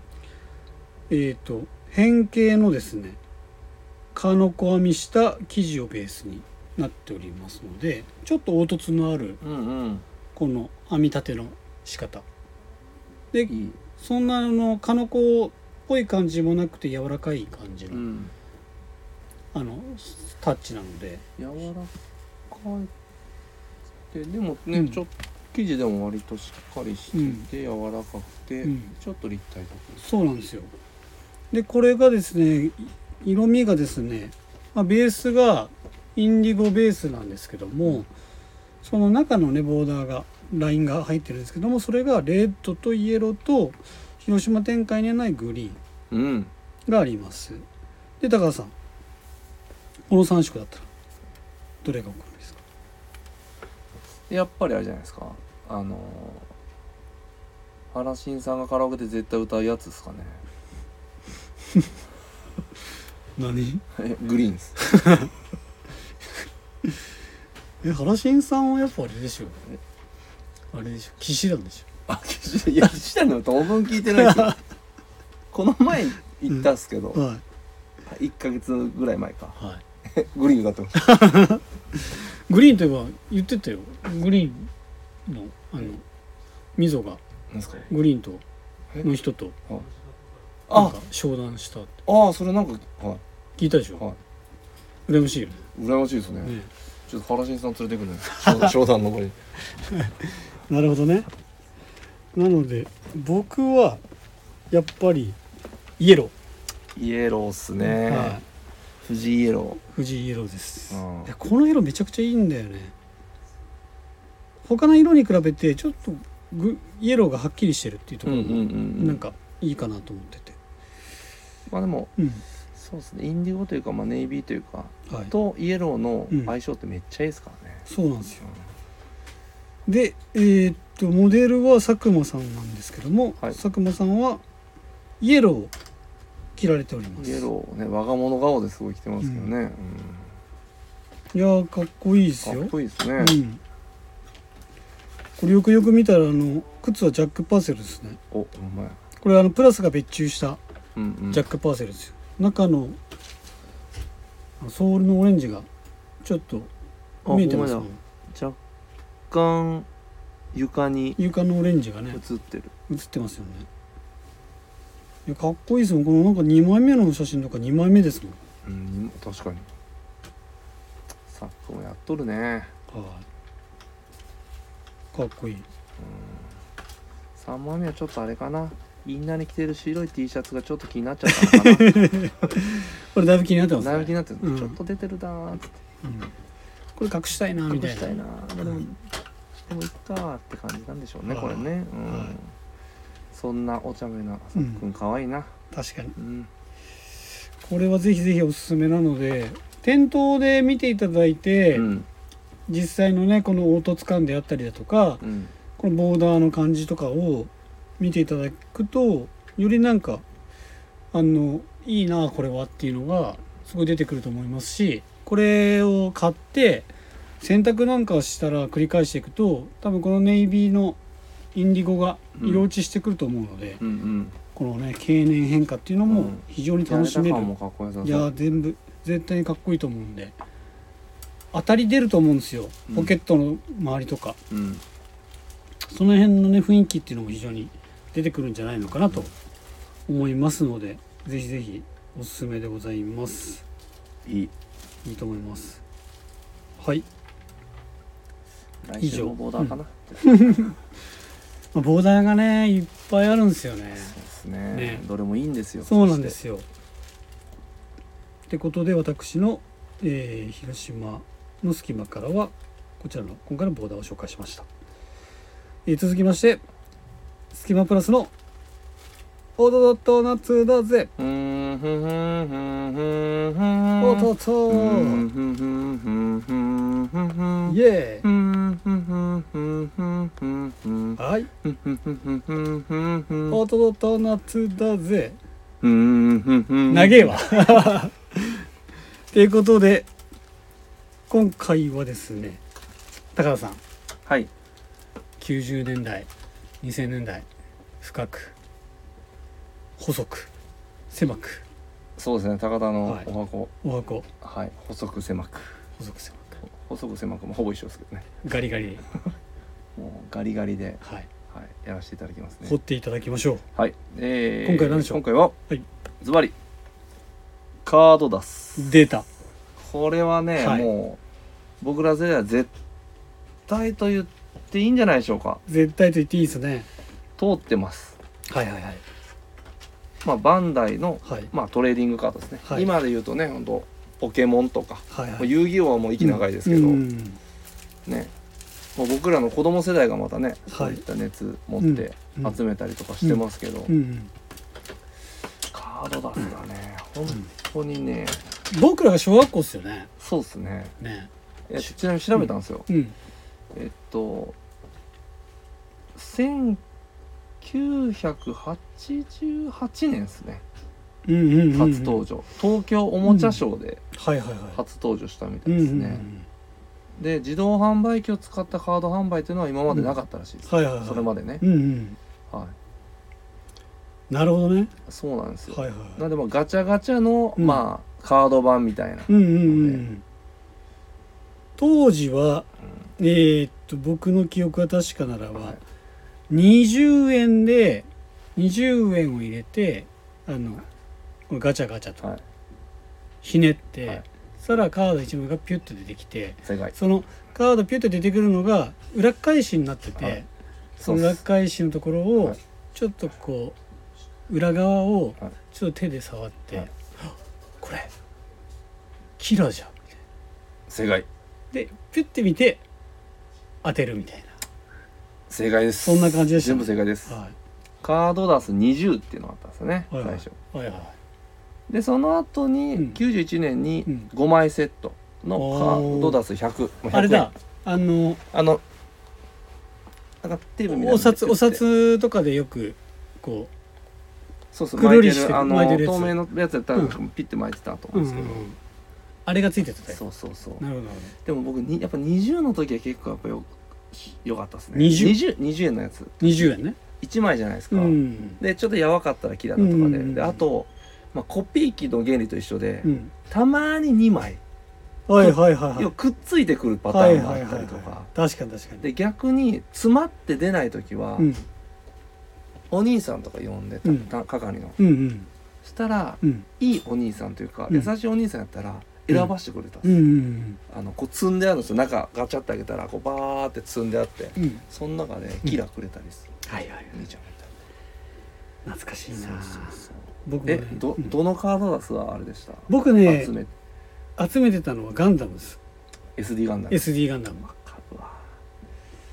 えー、と変形のですねカノコ編みした生地をベースになっておりますのでちょっと凹凸のあるこの編み立ての仕方。でそんなあのカノコっぽい感じもなくて柔らかい感じの,、
うん
あのタッチなので。
柔らかい。ででもね、
うん。
ちょっと生地でも割としっかりしてて、柔らかくて、
うん。
ちょっと立体的。
そうなんですよ。でこれがですねい色味がですね、まあ、ベースがインディゴベースなんですけどもその中のねボーダーがラインが入ってるんですけどもそれがレッドとイエローと広島展開にはないグリーン
うん。
があります。で高田さんこの3色だったら。どれがお好みですか？
でやっぱりあれじゃないですか。あの原新さんがカラオケで絶対歌うやつですかね。[laughs]
何？
えグリーンです。[laughs]
え原新さんはやっぱあれでしょあれでしょ騎士団でし
あいや岸谷の当分聞いてないですよ。[laughs] この前行ったっすけど、
ょはい。
1ヶ月ぐらい前か。
はい [laughs]
グリーン歌ってました [laughs]
グリーンといえば言ってたよ。グリーンのあの溝が。グリーンと
え？
の人となん
あ！
か商談したって。
ああそれなんかは
聞いたでしょ、
はい。
羨ましいよね。
羨ましいですね。
ね。
ちょっと原新さん連れてくね。商 [laughs] 商談の方に。
なるほどね。なので僕はやっぱりイエロ
イエローっす
ー、
ね、
はい
藤井イエロ
藤井イエローです、
うん。
でこの色めちゃくちゃいいんだよね。他の色に比べてちょっとグイエローがはっきりしてるっていうと
ー
ころも
ん
なんかいいかなと思ってて。
まあでも
うん。
そうですね。インディゴというか、まあ、ネイビーというか
はい。
とイエローの
うん。
相性ってめっちゃいいですからね、
そうなんですよ。でえーっとモデルは佐久間さんなんですけども、
はい。
佐久間さんはイエローを着られております。
イエローね我が物顔ですごい着てますけどね、うん。
いやーかっこいいです
か
よ
っこいいですね、
うん。これよくよく見たらあの靴はジャック・パーセルですね。
おお前
これあのプラスが別注した
うんうん。
ジャック・パーセルですよ、中のソールのオレンジがちょっと
あ
見えてますも
ほんま
ん
や。若干床に
床のオレンジがね
映ってる。
映ってますよね。いやかっこいいですもんこのなんか2枚目の写真とか2枚目ですもん。
うん確かに。サックもやっとるね。
はい。かっこいい。
3枚目はちょっとあれかな。インナーに着てる白い T シャツがちょっと気になっちゃったのか [laughs]
これだいぶ気になってますね。
なだいぶ気になってる、
うん。
ちょっと出てるなーって。
うん。これ隠したいなみたいな。
隠したいなー。でもでもいっかーって感じなんでしょうね
はい。
これね。うん、
はい
そんなお茶目なさっくんかわいいな。
確かに。
うん。
これはぜひぜひおすすめなので店頭で見ていただいて、
うん。
実際のねこの凹凸感であったりだとか
うん。
このボーダーの感じとかを見ていただくとよりなんかあのいいなこれはっていうのがすごい出てくると思いますしこれを買って洗濯なんかしたら繰り返していくと多分このネイビーのインディゴが色落ちしてくると思うので、
うんうん。
このね経年変化っていうのも
うん。
非常に楽しめる、
う。
いや全部絶対にかっこいいと思うんで。当たり出ると思うんですよ。
うん。
ポケットの周りとか、
うん。
その辺のね雰囲気っていうのも非常に出てくるんじゃないのかなと思いますのでぜひぜひおすすめでございます。
いい。
いいと思います。はい、
来週もボーダーかな、
まあ、ボーダーがねいっぱいあるんですよね。
そうですね。
ね。
どれもいいんですよ。
そうなんですよ。ってことで私の、えー広島の隙間からはこちらの今回のボーダーを紹介しました、えー続きまして隙間プラスのオドドット夏だぜ。
うーんふんふんふんふんふん。
おととイエ
ふふん
ーイはい。
ふんふんふんふんふんふんふん。
オドドット夏だぜ。長えわということで今回はですね高田さん。
はい。
90年代2000年代深く細く狭く。
そうですね高田の
はい。
お箱。
お箱。
はい。細く狭く。
細く狭く。
細く狭くもほぼ一緒ですけどね。
ガリガリで、
もうガリガリで
はい、
はいやらせていただきますね。
掘っていただきましょう。
はい、えー、
今回何でしょう？
今回は、
はい
ズバリカードダス
出た
これはね、
はい。
もう僕ら世代は絶対と言っていいんじゃないでしょうか。
絶対と言っていいですね。
通ってます。
はいはいはい。
まあバンダイの、
はい。
まあ、トレーディングカードですね、
はい。
今で言うとね本当ポケモンとか、
はいはい。
まあ遊戯王はもう息長いですけど、
うん。
ねもう僕らの子供世代がまたねそういった熱持って
うん
集めたりとかしてますけど、
うんうん
カードダスがね本当にね。
僕らが小学校っすよね。
そうっすね。
ね。
えちなみに調べたんですよ、
うん。
えっと1988年ですね。
うんうんうん。うん
初登場、東京おもちゃショーで初登場したみた
うんうんう
いですね、
ん
で自動販売機を使ったカード販売っていうのは今までなかったらしいです、
はいはいはい。
それまでね、
うんうん。
はい。
なるほどね。
そうなんですよ、
はいはい
なんでまあガチャガチャの、
うん。
まあカード版みたいな、
うんうんうん。うん当時はえーっと僕の記憶が確かならば、
はい。
20円で20円を入れてあのガチャガチャと
はい。
ひねって、
はい。
そしたらカード1枚がピュッと出てきてそのカードピュッと出てくるのが裏返しになってて、
はい。
その裏返しのところを
はい。
ちょっとこう裏側を
はい。
ちょっと手で触って、
はい。
あこれキラーじゃん
正解。
でピュッて見て当てるみたい
正解です。
そんな感じでしたね。
全部正解です。
な、はい、
カードダス20っていうのがあったんですよね、
はいはい。
最初。
はいはい
でその後に
うん。
91年に
うん。
5枚セットのカードダス100もう100円。
あれだ。あの
あのなんかテープみたいなの
お札お札とかでよくこ
そうそう
くるりして
あの透明のやつやったら
うん。
ピッて巻いてたと
う、
思うんですけど、
あれがついてたよ
そうそうそう。
なるほど
でも僕にやっぱ20の時は結構やっぱよよかったですね。
20?
20, 20円のやつ。
ほど20円ね。
1枚じゃないですか、
うん。
でちょっとやわかったらキラだとかで,、
うんうんうん。
であと、まあ、コピー機の原理と一緒で、
うん。
たまに2枚。
はいはいはいはい。
要はくっついてくるパタ
はい
ーンがあっ
はいはいはい
たりとか
確かに確かに。
で逆に詰まって出ない時は、
うん。
お兄さんとか呼んでた、
うん。
た係の。
うんうん。
そしたら
うん。
いいお兄さんというか、
うん。
優しいお兄さんやったら選ばしてくれたんです
うん。う
よ、
ん
あのこう積んであるんですよ。中ガチャって開けたらこうバーって積んであって
うん。うん
その中でキラくれたりする、
はいはいはい。
兄ちゃんみ
懐かしい
な
な
そうそうそう
僕もね
えど
うん。
どのカードダスはあれでした？
僕ね
集め
集めてたのはガンダムです。
SD ガンダム。
SD ガンダム。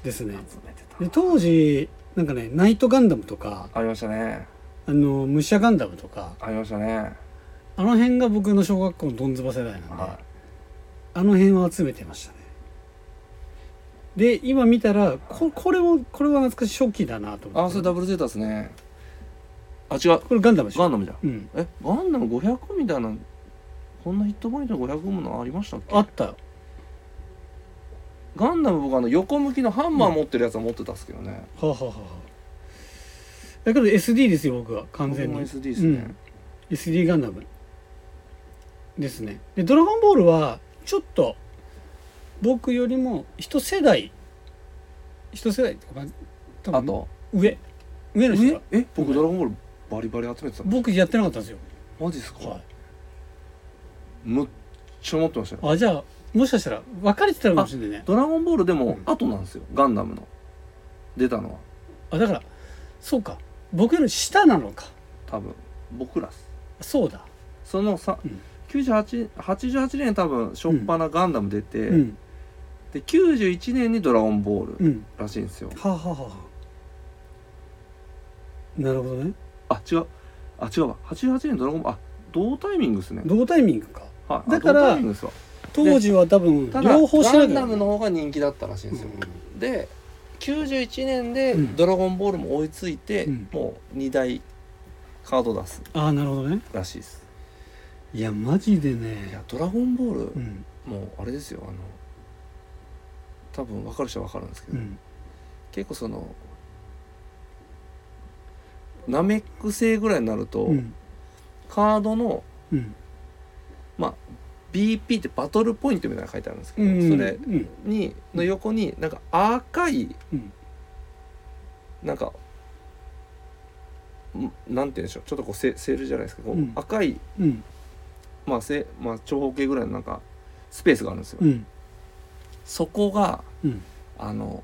ですね。
集めてた。
で当時なんかねナイトガンダムとか
ありましたね。
あの武者ガンダムとか
ありましたね。
あの辺が僕の小学校のどんずば世代なんで、
は
あの辺を集めてましたね。で今見たらここれもこれは懐かしい初期だなと
い
思って。
あそれダブルゼータですねあ違う。
これガンダムでしょ。
ガンダムじゃん。
うん。
えガンダム500みたいなこんなヒットポイント500ものありましたっけ？
あった。よ
ガンダム僕あの横向きのハンマー持ってるやつは持ってたっすけどね、
はあ、はあはあはあ、だけど SD ですよ僕は。完全に。
僕も SD ですね、
うん。SD ガンダム。ですね。でドラゴンボールはちょっと僕よりも一世代。一世代っていうか多分
あと。
上。上の人
え
が
え？僕ドラゴンボールバリバリ集めてたの？
僕やってなかったんですよ、
マジっすか、
はい、
むっちゃ持ってましたよ。
あじゃあもしかしたら分かれてたのかもしれないね。
ドラゴンボールでも
うん。
後なんですよ、ガンダムの。出たのは。
あだからそうか。僕より下なのか。
多分。僕らっす。
そうだ。
そのさ、
うん。
98 88年多分初っ端ガンダム出て、
うん。
で91年にドラゴンボール
うん。
らしいんですよ、
はあ、はあはあ、なるほどね
あ違う。あ違うわ。88年ドラゴンボールあ同タイミングですね。
同タイミングか。
はい。
だから当時は多分両方しな
ガンダムの方が人気だったらしいんですよ、で91年で
うん。
ドラゴンボールも追いついて、
うん。
もう2台カード出す。
ああなるほどね。
らしいです。
いやマジで
い
ね
やドラゴンボール、
うん。
もうあれですよ。あの多分分かる人は分かるんですけど、
うん。
結構そのナメック星ぐらいになると、
うん。
カードの
うん。
まあ BP ってバトルポイントみたいなの書いてあるんですけど、
うん
それ
うん。
にの横になんか赤い
うん。
なんかんなんて言うんでしょう。ちょっとこうセセールじゃないですかこう、
うん。
赤い
うん。
まあせまあ長方形ぐらいのなんかスペースがあるんですよ、
うん。
そこが
うん。
あの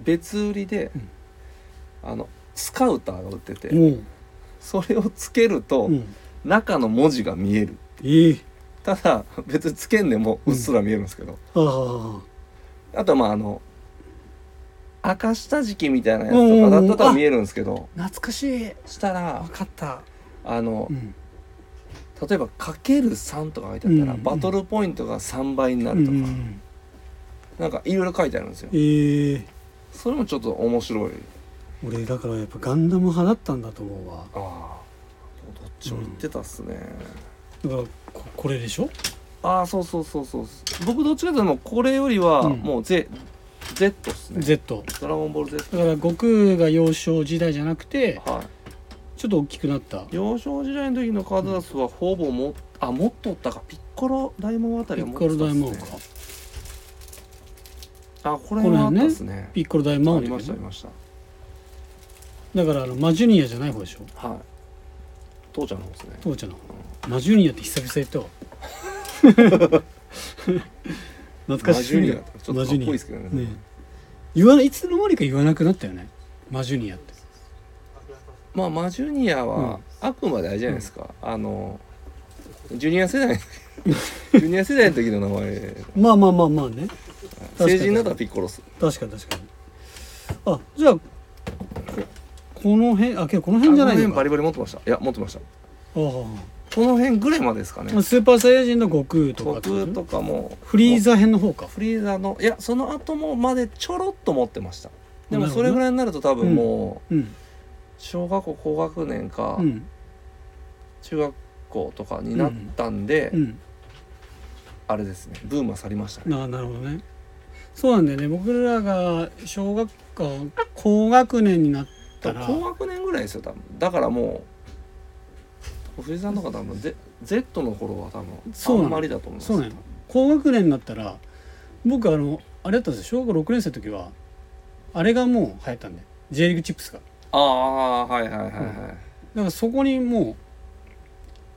別売りで、
うん
あのスカウターが売ってて、それをつけると、
うん。
中の文字が見える。
ええ。
ただ別につけんでもうっすら見えるんですけど、
あ
とはまああの赤下敷きみたいなやつとかだったら見えるんですけど、
懐かしい。
したら
分かった。
あの
うん。
例えばかける3とか書いてあったら、
うん。
バトルポイントが3倍にな
う
るとか、
ん。
なんかいろいろ書いてあるんですよ。
ええ。
それもちょっと面白い
俺だからやっぱガンダム派だったんだと思うわ。
ああ。どっちも言ってたっすね、
だからここれでしょ？
ああそうそうそうそう。僕どっちかというともうこれよりは
うん。
もう Z、Z っすね。
Z
ドラゴンボール Z
だから悟空が幼少時代じゃなくて
はい。
ちょっと大きくなった。
幼少時代の時のカードダスはほぼもあもっとおったか。ピッコロ大魔王あた
ピッ
りはもっと
コロ大魔王か。
あこれはあったっすね。
ピッコロ大魔王
ありましたありました
だからあのマジュニアじゃない方でしょ？
はい。父ちゃんの方ですね。
父ちゃんの方。マジュニアって久々言ったわ。懐かしすぎる
マジュニアちょっとかっこいいですけどね。
ね。言わないいつの間にか言わなくなったよね。マジュニアって。
まあマジュニアはあくまであれじゃないですか、あのジュニア世代 [laughs] ジュニア世代の時の名前。
まあまあまあまあね。
成人になったらピッコロス
確かに確かに。あじゃあここの辺あけどこの辺じゃないのか。
あこの辺バリバリ持ってました。いや持ってました。
あ
この辺ぐらいまでですかね。
あスーパーサイヤ人の悟空とかってこと？
かも。
フリーザ編の方か。
フリーザのいやその後もまでちょろっと持ってました。でもそれぐらいになると多分もう
うん。
小学校高学年か
うん。
中学校とかになったんで、
うん。
あれですね。ブームは去りましたね。
ああなるほどね。そうなんだよね。僕らが小学校高学年になったら
高学年ぐらいですよ多分。だからもう藤井さんとか多分 Z, Z の頃は多分あんまりだと思います。
そう高学年になったら僕あのあれだったんですよ。小学校6年生の時はあれがもう流行ったんで。J リーグチップスが。
ああはいはいはいはい、
だからそこにも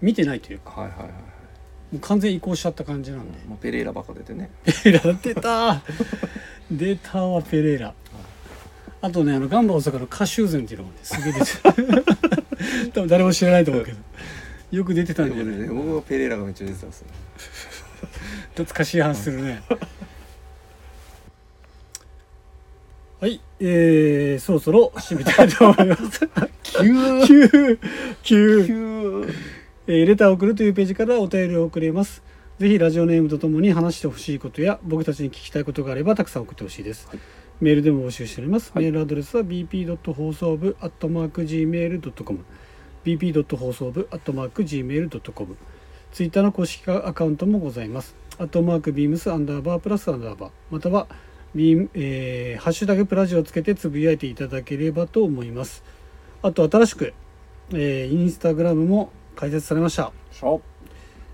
う見てないというか。
はいはいはいはい。
もう完全移行しちゃった感じなんで。
もうペレイラばっか出てね。
ペレイラ出た出たわペレイラあとねあのガンバ大阪のカシューゼンっていうのがねすげえ出てた [laughs] 多分誰も知らないと思うけど。よく出てたんじゃない？
僕僕はペレイラがめっちゃ出てたんですよ。
懐かしい話するね。はいえー、そろそろ締めたいと思います。
急
急急
急
えーレターを送るというページからお便りを送れます。ぜひラジオネームとともに話してほしいことや僕たちに聞きたいことがあればたくさん送ってほしいです。
はい
メールでも募集しております。
はい
メールアドレスは bp. 放送部 .gmail.com bp. 放送部 .gmail.com ツイッターの公式アカウントもございます。アットマークビームスアンダーバープラスアンダーバーまたはビーム、えーハッシュタグプラジオをつけてつぶやいていただければと思います。あと新しく、えーインスタグラムも開設されました。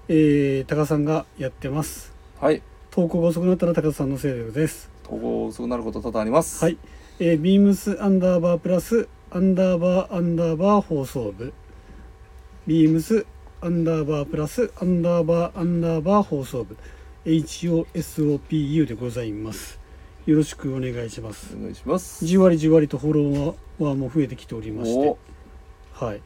えー、高田さんがやってます
はい
投稿が遅くなったら高田さんのせいです
投稿遅くなること多々あります。
はい、えー、ビームスアンダーバープラスアンダーバーアンダーバー放送部。ビームスアンダーバープラスアンダーバーアンダーバー放送部。HOSOPU でございます。よろしくお願いします。
お願いします。
じわりじわりとフォロワーも増えてきておりまして。
お。
はい、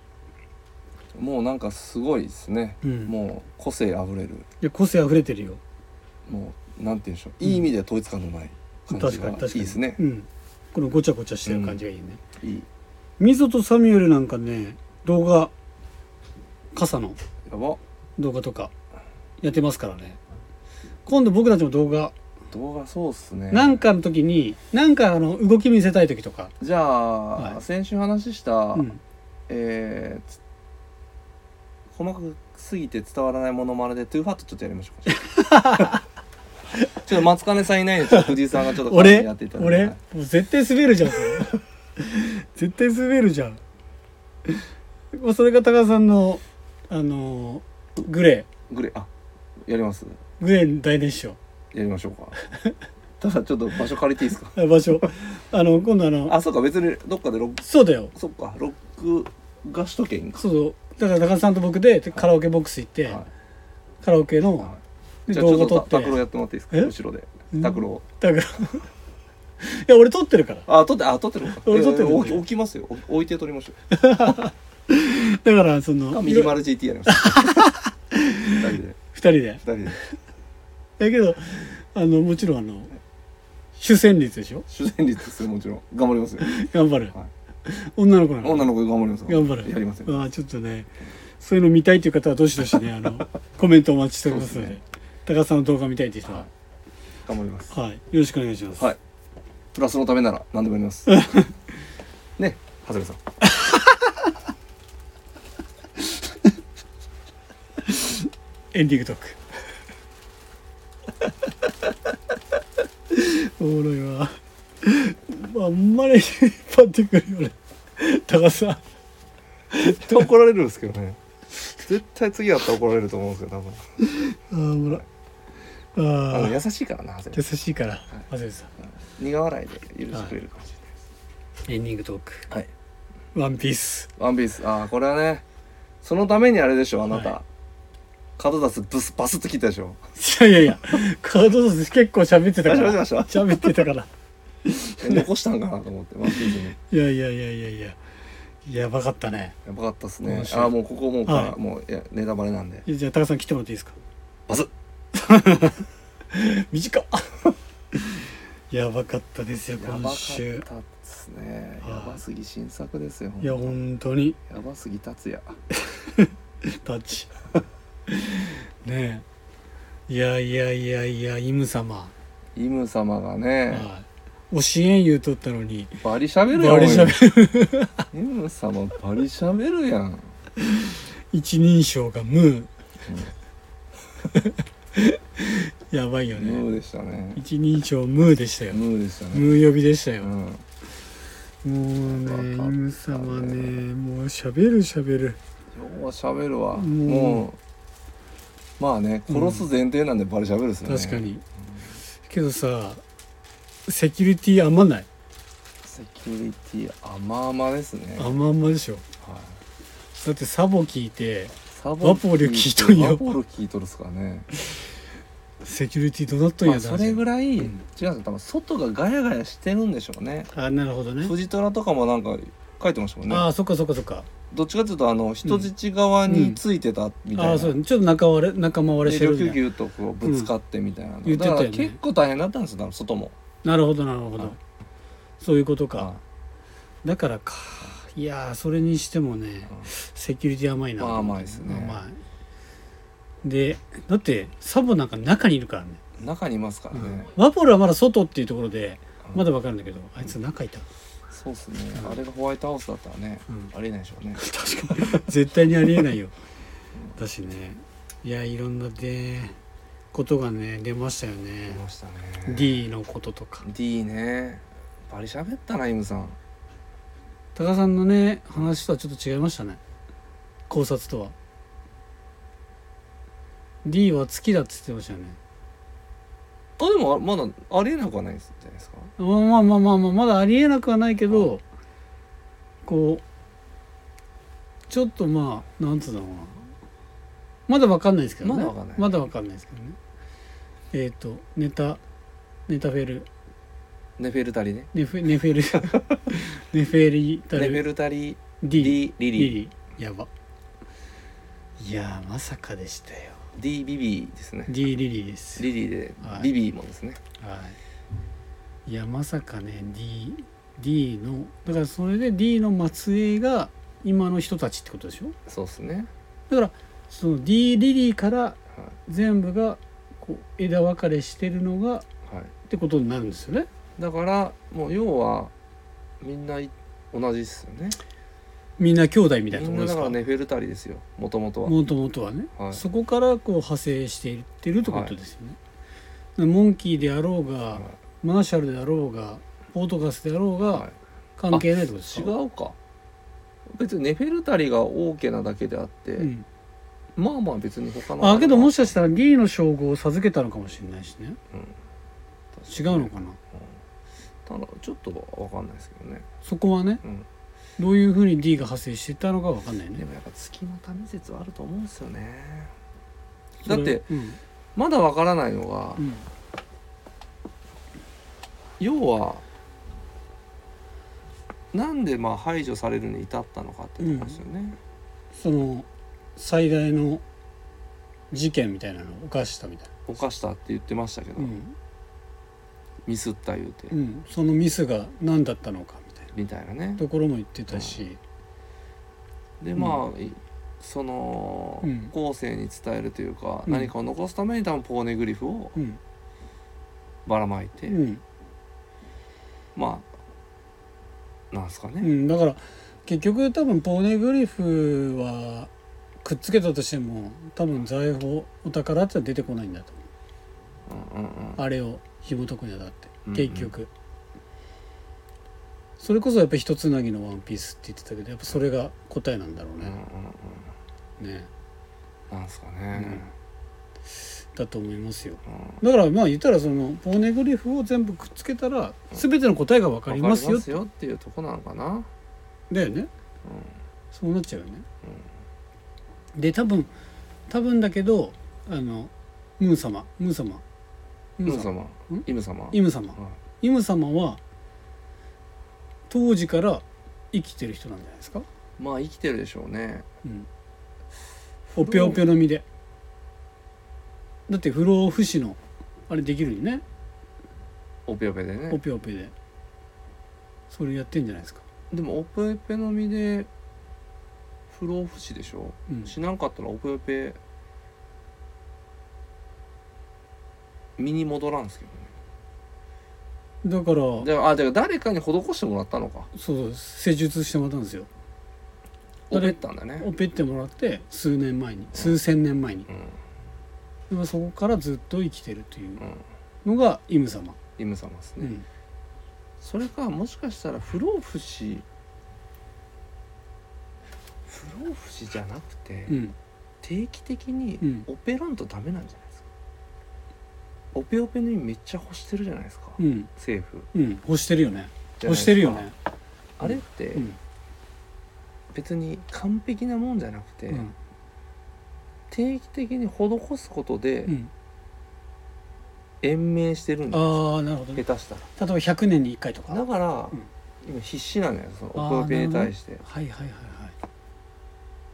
もうなんかすごいですね、
うん、
もう個性あふれる。
いや個性あふれてるよ。
もうなんて言うんでしょう。いい意味で統一感のない感じが
確かに確かに。
いいですね
うん、このごちゃごちゃしてる感じがいいね、
いい。
ミゾとサミュエルなんかね動画傘の。動画とかやってますからね。今度僕たちも動画。
動画そうっすね。
なんかの時になんかあの動き見せたい時とか、
じゃあ、
はい。
先週話した、
うん、
えーつ細かくすぎて伝わらないものまねでトゥーハットちょっとやりましょうか [laughs] ちょっと松金さんいないんでちょっと藤井さんがちょっと
俺？
にやっていただいて。
俺？もう絶対滑るじゃん。それ絶対滑るじゃん。もうそれが高田さんのあのグレ
グレあやります？
ーグレー大熱唱
やりましょうか。[laughs] ただちょっと場所借りていいですか？
あ場所。あの今度あの
あそうか別にどっかでロック。
そうだよ。
そっかロックがしとけいいんか。
そうそう。だから高田さんと僕でカラオケボックス行って、
は
カラオケの
い、じゃあちょっとタクロやってもらっていいですか？
え？
後ろで。タクロ
だからいや俺撮ってるから。
あ撮ってあ撮ってる
俺撮ってる
えー置きますよ。置置いて撮りましょ [laughs]
だからその
ミニマル GT やりましょう二人で。
二人で。
二人で。
だけどあのもちろんあの主旋律でしょ？
主旋律ですよもちろん。頑張りますよ。
頑張る、
はい。
女の子なの？
女の子頑張ります。よ
頑張る。
やりますよ。
ああちょっとねそういうの見たいという方はどしどしねあの [laughs] コメントお待ちしておりますので高田さんの動画見たいという人は、
はい。頑張ります。
はい、よろしくお願いします、
はい。プラスのためなら何でもやります。[laughs] ね長谷部さん。
エンディングトーク。[laughs] おもろいわ。あんまり引っ張ってくるよね。高田さん。
絶対怒られるんですけどね。絶対次やったら怒られると思うんですよ多分。
あーおもろい
あの優しいからな
優しいからまずさん。
苦笑いで許してくれるかもし
エンディングトーク。
れないはい。
ワンピース。
ワンピース。ああこれはねそのためにあれでしょあなた、
は
角出すブスバスッと切ったでしょ。
いやいやいやカードソース結構喋ってたから。
喋ってた？
喋ってたから。
え [laughs] 残したんかなと思ってワンピースに。
いやいやいやいやいや。やばかったね。
やばかったっすね。ああもうここもうもういやネタバレなんで。
じゃあ高田さん来てもらっていいですか？
バス。ッ [laughs]
短っ。やばかったですよ
やばかったっ
今週
すね。
はい
やばすぎ新作ですよ
いや本当に。
やばすぎ達也。
タッチねえ。いやいやいやいやイム様、
イム様がね。
はい、教えん言うとったのに。
バリしゃべるよ
バリしゃべる。
イム様バリしゃべるやん。
一人称がムー [laughs] やばいよね。
ムーでしたね。
一人称ムーでしたよ。
ムーでしたね。
ムー呼びでしたよ、
うん。
もうねイム様ねもうしゃべるしゃべる。
ようしゃべるわ。
う。ん
もうまあね殺す前提なんでバリしゃべるっすよね。
確かに。けどさセキュリティ甘ない。
セキュリティ甘々ですね。
甘々でしょ。
はい。
だってサボ聞いて
サ
ワポル聞いとんよ。
ワポル聞いとるっすからね。
セキュリティどうなっとんや
まあそれぐらい、
うん。
違うんですよ。多分外がガヤガヤしてるんでしょうね。
あなるほどね。
フジトラとかもなんか書いてましたもんね。
ああそっかそっかそっか。
どっちかというとあの人質側についてたみたいな、
ああそうちょっと仲割れ仲間割れ
で
してるんだ。
ギュギュとこうぶつかってみたいなの、
言ってたよね。
ら結構大変だったんですよ多分外も。
なるほどなるほど。
はい。
そういうことか。
は
だからかいやーそれにしてもねセキュリティ甘いな
まあ甘いですね。
甘い。でだってサボなんか中にいるからね、
い中にいますからね、
ワポルはまだ外っていうところで
うん。
まだわかるんだけどあいつ中いた。
そうっすね、
うん。
あれがホワイトハウスだったらね、
うん。
ありえないでしょうね。[laughs]
確かに。絶対にありえないよ。だしね。いやいろんなねことがね出ましたよ
出
ね
ましたね。
D のこととか。
D ね。バリ喋ったなイムさん
高田さんのね話とはちょっと違いましたね。考察とは。D は月だって言ってましたよね。
あでもあまだありえなくはないじゃないですか？
まあまあまあまあまあまだありえなくはないけどこうちょっとまあなんつうのかな。まだわかんないですけどね。
まだわかんない。
まだわかんないですけどね。えっ、とネタネタフェル
ネフェルタリね。
ネフネフェル [laughs] ネフェリタ
ネフェ
ル
ルタリ。
D,
リリ
リリやば。いやーまさかでしたよ。
D ビビですね。
D リリーです。
リリーで
はい。
ビビもですね。
はい。いやまさかね D, D のだからそれで D の末裔が今の人たちってことでしょ？
そうですね。
だからその D リリーから
は
全部がこう枝分かれしてるのが
い、はい、
ってことになるんですよね
だからもう要はみんない同じですよね。
みんな兄弟みたいな
みんなだ
ところですか？
からネフェルタリですよ。もともとは。
もともとはね、
はい。
そこからこう派生していってるってことですよね、モンキーであろうが、
は
マーシャルであろうがポートガスであろうが、関係ないってことです
違
か
うか。別にネフェルタリが OK なだけであって、
うん、
まあまあ別に他の
あけども
し、
しかしたら D の称号を授けたのかもしれないしね。
うん、
違うのかな？
ただちょっとわかんないですけどね、
そこはね
うん、
どういうふうに D が派生してたのかわかんないね。
でもやっぱ月の民説はあると思うんですよね。だって
うん。
まだわからないのが、
うん。
要はなんでまあ排除されるに至ったのかってとこですよね、
その最大の事件みたいなのを犯したみたい
犯したって言ってましたけど、
な、うん
ミスった言うて、
うん、そのミスが何だったのかみたいな。
みたいなね。
ところも言ってたし、
でまあ、いその、
うん。
後世に伝えるというか、
うん。
何かを残すために多分ポーネグリフを
うん。
ばらまいて、
うん。
まあなんですかね、
うん、だから結局多分ポーネグリフはくっつけたとしても多分財宝お宝って出てこないんだと思
う。んうんうん。
うあれを紐解くにあたって
うんうん。
結局、それこそやっぱ一つなぎのワンピースって言ってたけどやっぱそれが答えなんだろう
うんうん
ね、
うん。
ね。
なんですかね、
だと思いますよ。
うん。
だからまあ言ったらそのポーネグリフを全部くっつけたら全ての答えが分かりますよ
って。いうとこなのかな、
だよね。
う
そうなっちゃうよね。で多分多分だけどあのムー様ムー様
ん、イム様。
ん？
イム様。
イム様。
は
イム様は当時から生きてる人なんじゃないですか、
いまあ生きてるでしょうね。
うん、おぴょおぴょの実で。だって不老不死のあれできるよね。
オペオペで
お
ね
ぴょおぴょで。それやってんじゃないですか、
でもオペペの実で不老不死でしょ？
うん、
しなかったらオペペ身に戻らんすけどね。
だから
であだから誰かに施してもらったのか。
そうそう施術してもらったんですよ。
オペったんだね。
オペってもらって数年前に数千年前に。
うん。
でもそこからずっと生きてるという
うん。
のがイム様、
イム様ですね、
うん、
それかもしかしたら不老不死。不老不死じゃなくて、
うん。
定期的に
うん。
オペらんとダメなんじゃない？オペオペの意味めっちゃ欲してるじゃないですか、
うん。
政府。
うん。欲してるよね。欲してるよね。
あれって
うん。
別に完璧なもんじゃなくて、
うん。
定期的に施すことで
うん。
延命してるんです、
ああなるほどね。
下手したら。
例えば100年に1回とか？
だから、
うん。
今必死なのよそのオペオペに対して、
はいはいはいはい。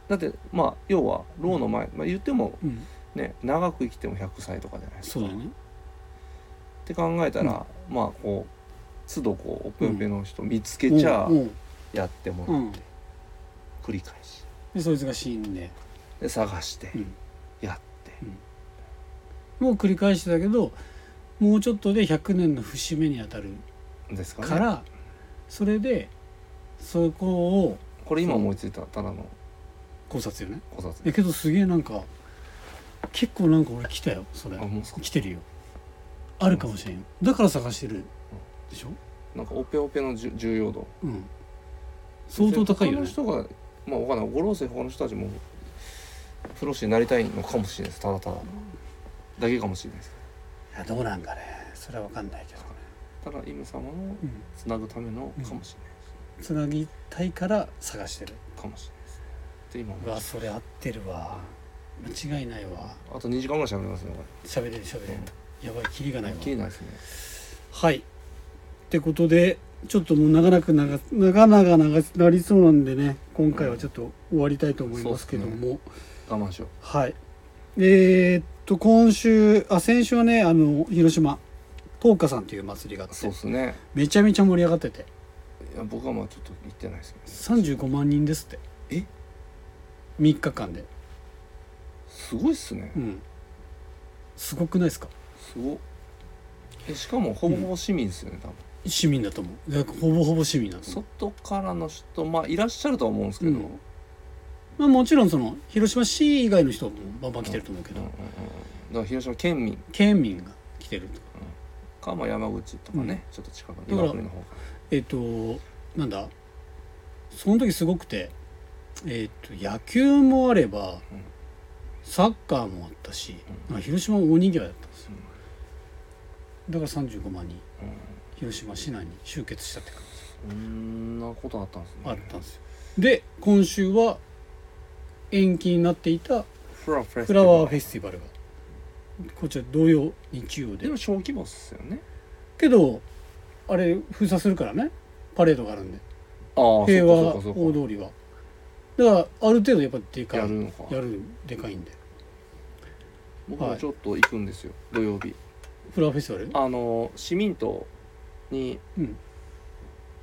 だってまあ要は老の前、まあ、言っても
うん。
ね長く生きても100歳とかじゃないですか。
そうだよね
って考えたら、まあこう都度こうオペオペの人見つけちゃやってもらって、繰り返し。
でそいつが死んで、
で探して
うん。
やって、
もう繰り返してたけどもうちょっとで100年の節目に当たる
ですか
らそれでそこを
これ今思いついたただの
考察よね。
考察
だけどすげえなんか結構なんか俺来たよそれ。
あもうそ
来てるよあるかもしれん。よだから探してる。でしょ？
なんかオペオペのじゅ重要度。
うん。相当高いよね。
他の人がまあわかんない。ご老生他の人たちもプロ士になりたいのかもしれないです。ただただ。だけかもしれないです。
いやどうなんかね。それは分かんないけどね。
ただイム様の
うん。
つなぐためのかもしれない
つなぎたいから探してる。
です、かもしれないです。ねで今
うわそれ合ってるわ。間違いないわ。
あと2時間ぐらい喋りますねこ
喋れる喋れるやばいキリがないわ。
れ切れないですね。
はい。ってことでちょっともう長く長長々長なりそうなんでね今回はちょっと終わりたいと思いますけども、
我慢しよ
はい。えーっと今週あ先週はねあの広島東花さんっていう祭りがあって
うそうですね。
めちゃめちゃ盛り上がってて。
いや僕はまあちょっと行ってないですけど
35万人ですって。
え
？3日間で。す
ごいっすね。
うん。すごくないですか？
すごっえしかもほぼほぼ市民ですよね多分。
市民だと思う。だからほぼほぼ市民だと思う
外からの人まあいらっしゃるとは思うんですけど、
うん。まあ、もちろんその広島市以外の人もバンバン来てると思うけど、
うんうんうんうん。だから広島県民。
県民が来てると
か。まあ山口とかね、
うん。
ちょっと近く
だからえっ、となんだ？その時すごくてえっ、と野球もあれば、
うん。
サッカーもあったし、
うん。
まあ広島も大にぎわいだっただから35万人。
うん。
広島市内に集結したって感じ。
そんなことあったんですね。
あったんですよ。で今週は延期になっていた
フラ
ワーフェスティバルが。こちら同様日曜で。
でも小規模っすよね。
けどあれ封鎖するからね。パレードがあるんで。平和大通りは。だからある程度やっぱでかい
やるのか。
やるでかいんで。
僕もちょっと行くんですよ、土曜日
フラワーフェスティバル？
あの市民党に
うん。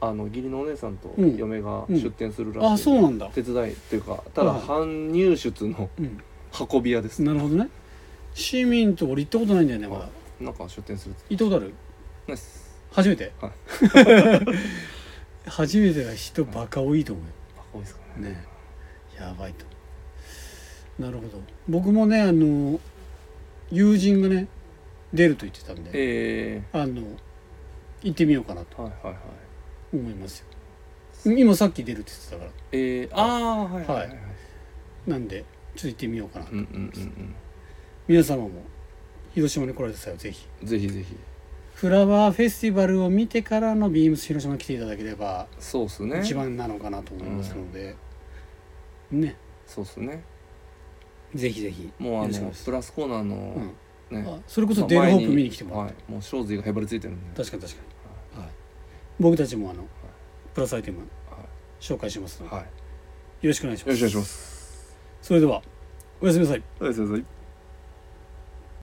あの義理のお姉さんと
うん。
嫁が
うん。
出店するらしい、
あそうなんだ。
手伝いというかただ
はい
搬入出の
うん。
運び屋です、
なるほどね。市民と俺行ったことないんだよねまだ。
なんか出店する
行ったことある？
ナイス
初めて、
は [laughs]
初めてが人バカ多いと思うよ。
バカ多いですかね。
ね。やばいと。なるほど。僕もねあの友人がね出ると言ってたんで
え
あの行ってみようかなと
ー、はいはいはい。
思いますよ。今さっき出るって言ってたから。
えー、ああはいはいはい、はい、
なんでちょっと行ってみようかなと、
うんうんうん
皆様も広島に来られた際はぜひ。
うんぜひぜひ。
フラワーフェスティバルを見てからのビームス広島に来ていただければ
そうっすね。
一番なのかなと思いますので、ね。
そうっすね。
ぜひぜひ
もうあのプラスコーナーの、
うん、
ね。
あそれこそデールホープ見に来てもらって、
はい、もう小髄がへばりついてるんで。
確かに確かに、はい、僕たちもあのプラスアイテム
は
紹介しますの
い、
で、
はい、
よろしくお願いします。
よろしくお願いします。
それではおやすみなさい。
おやすみなさい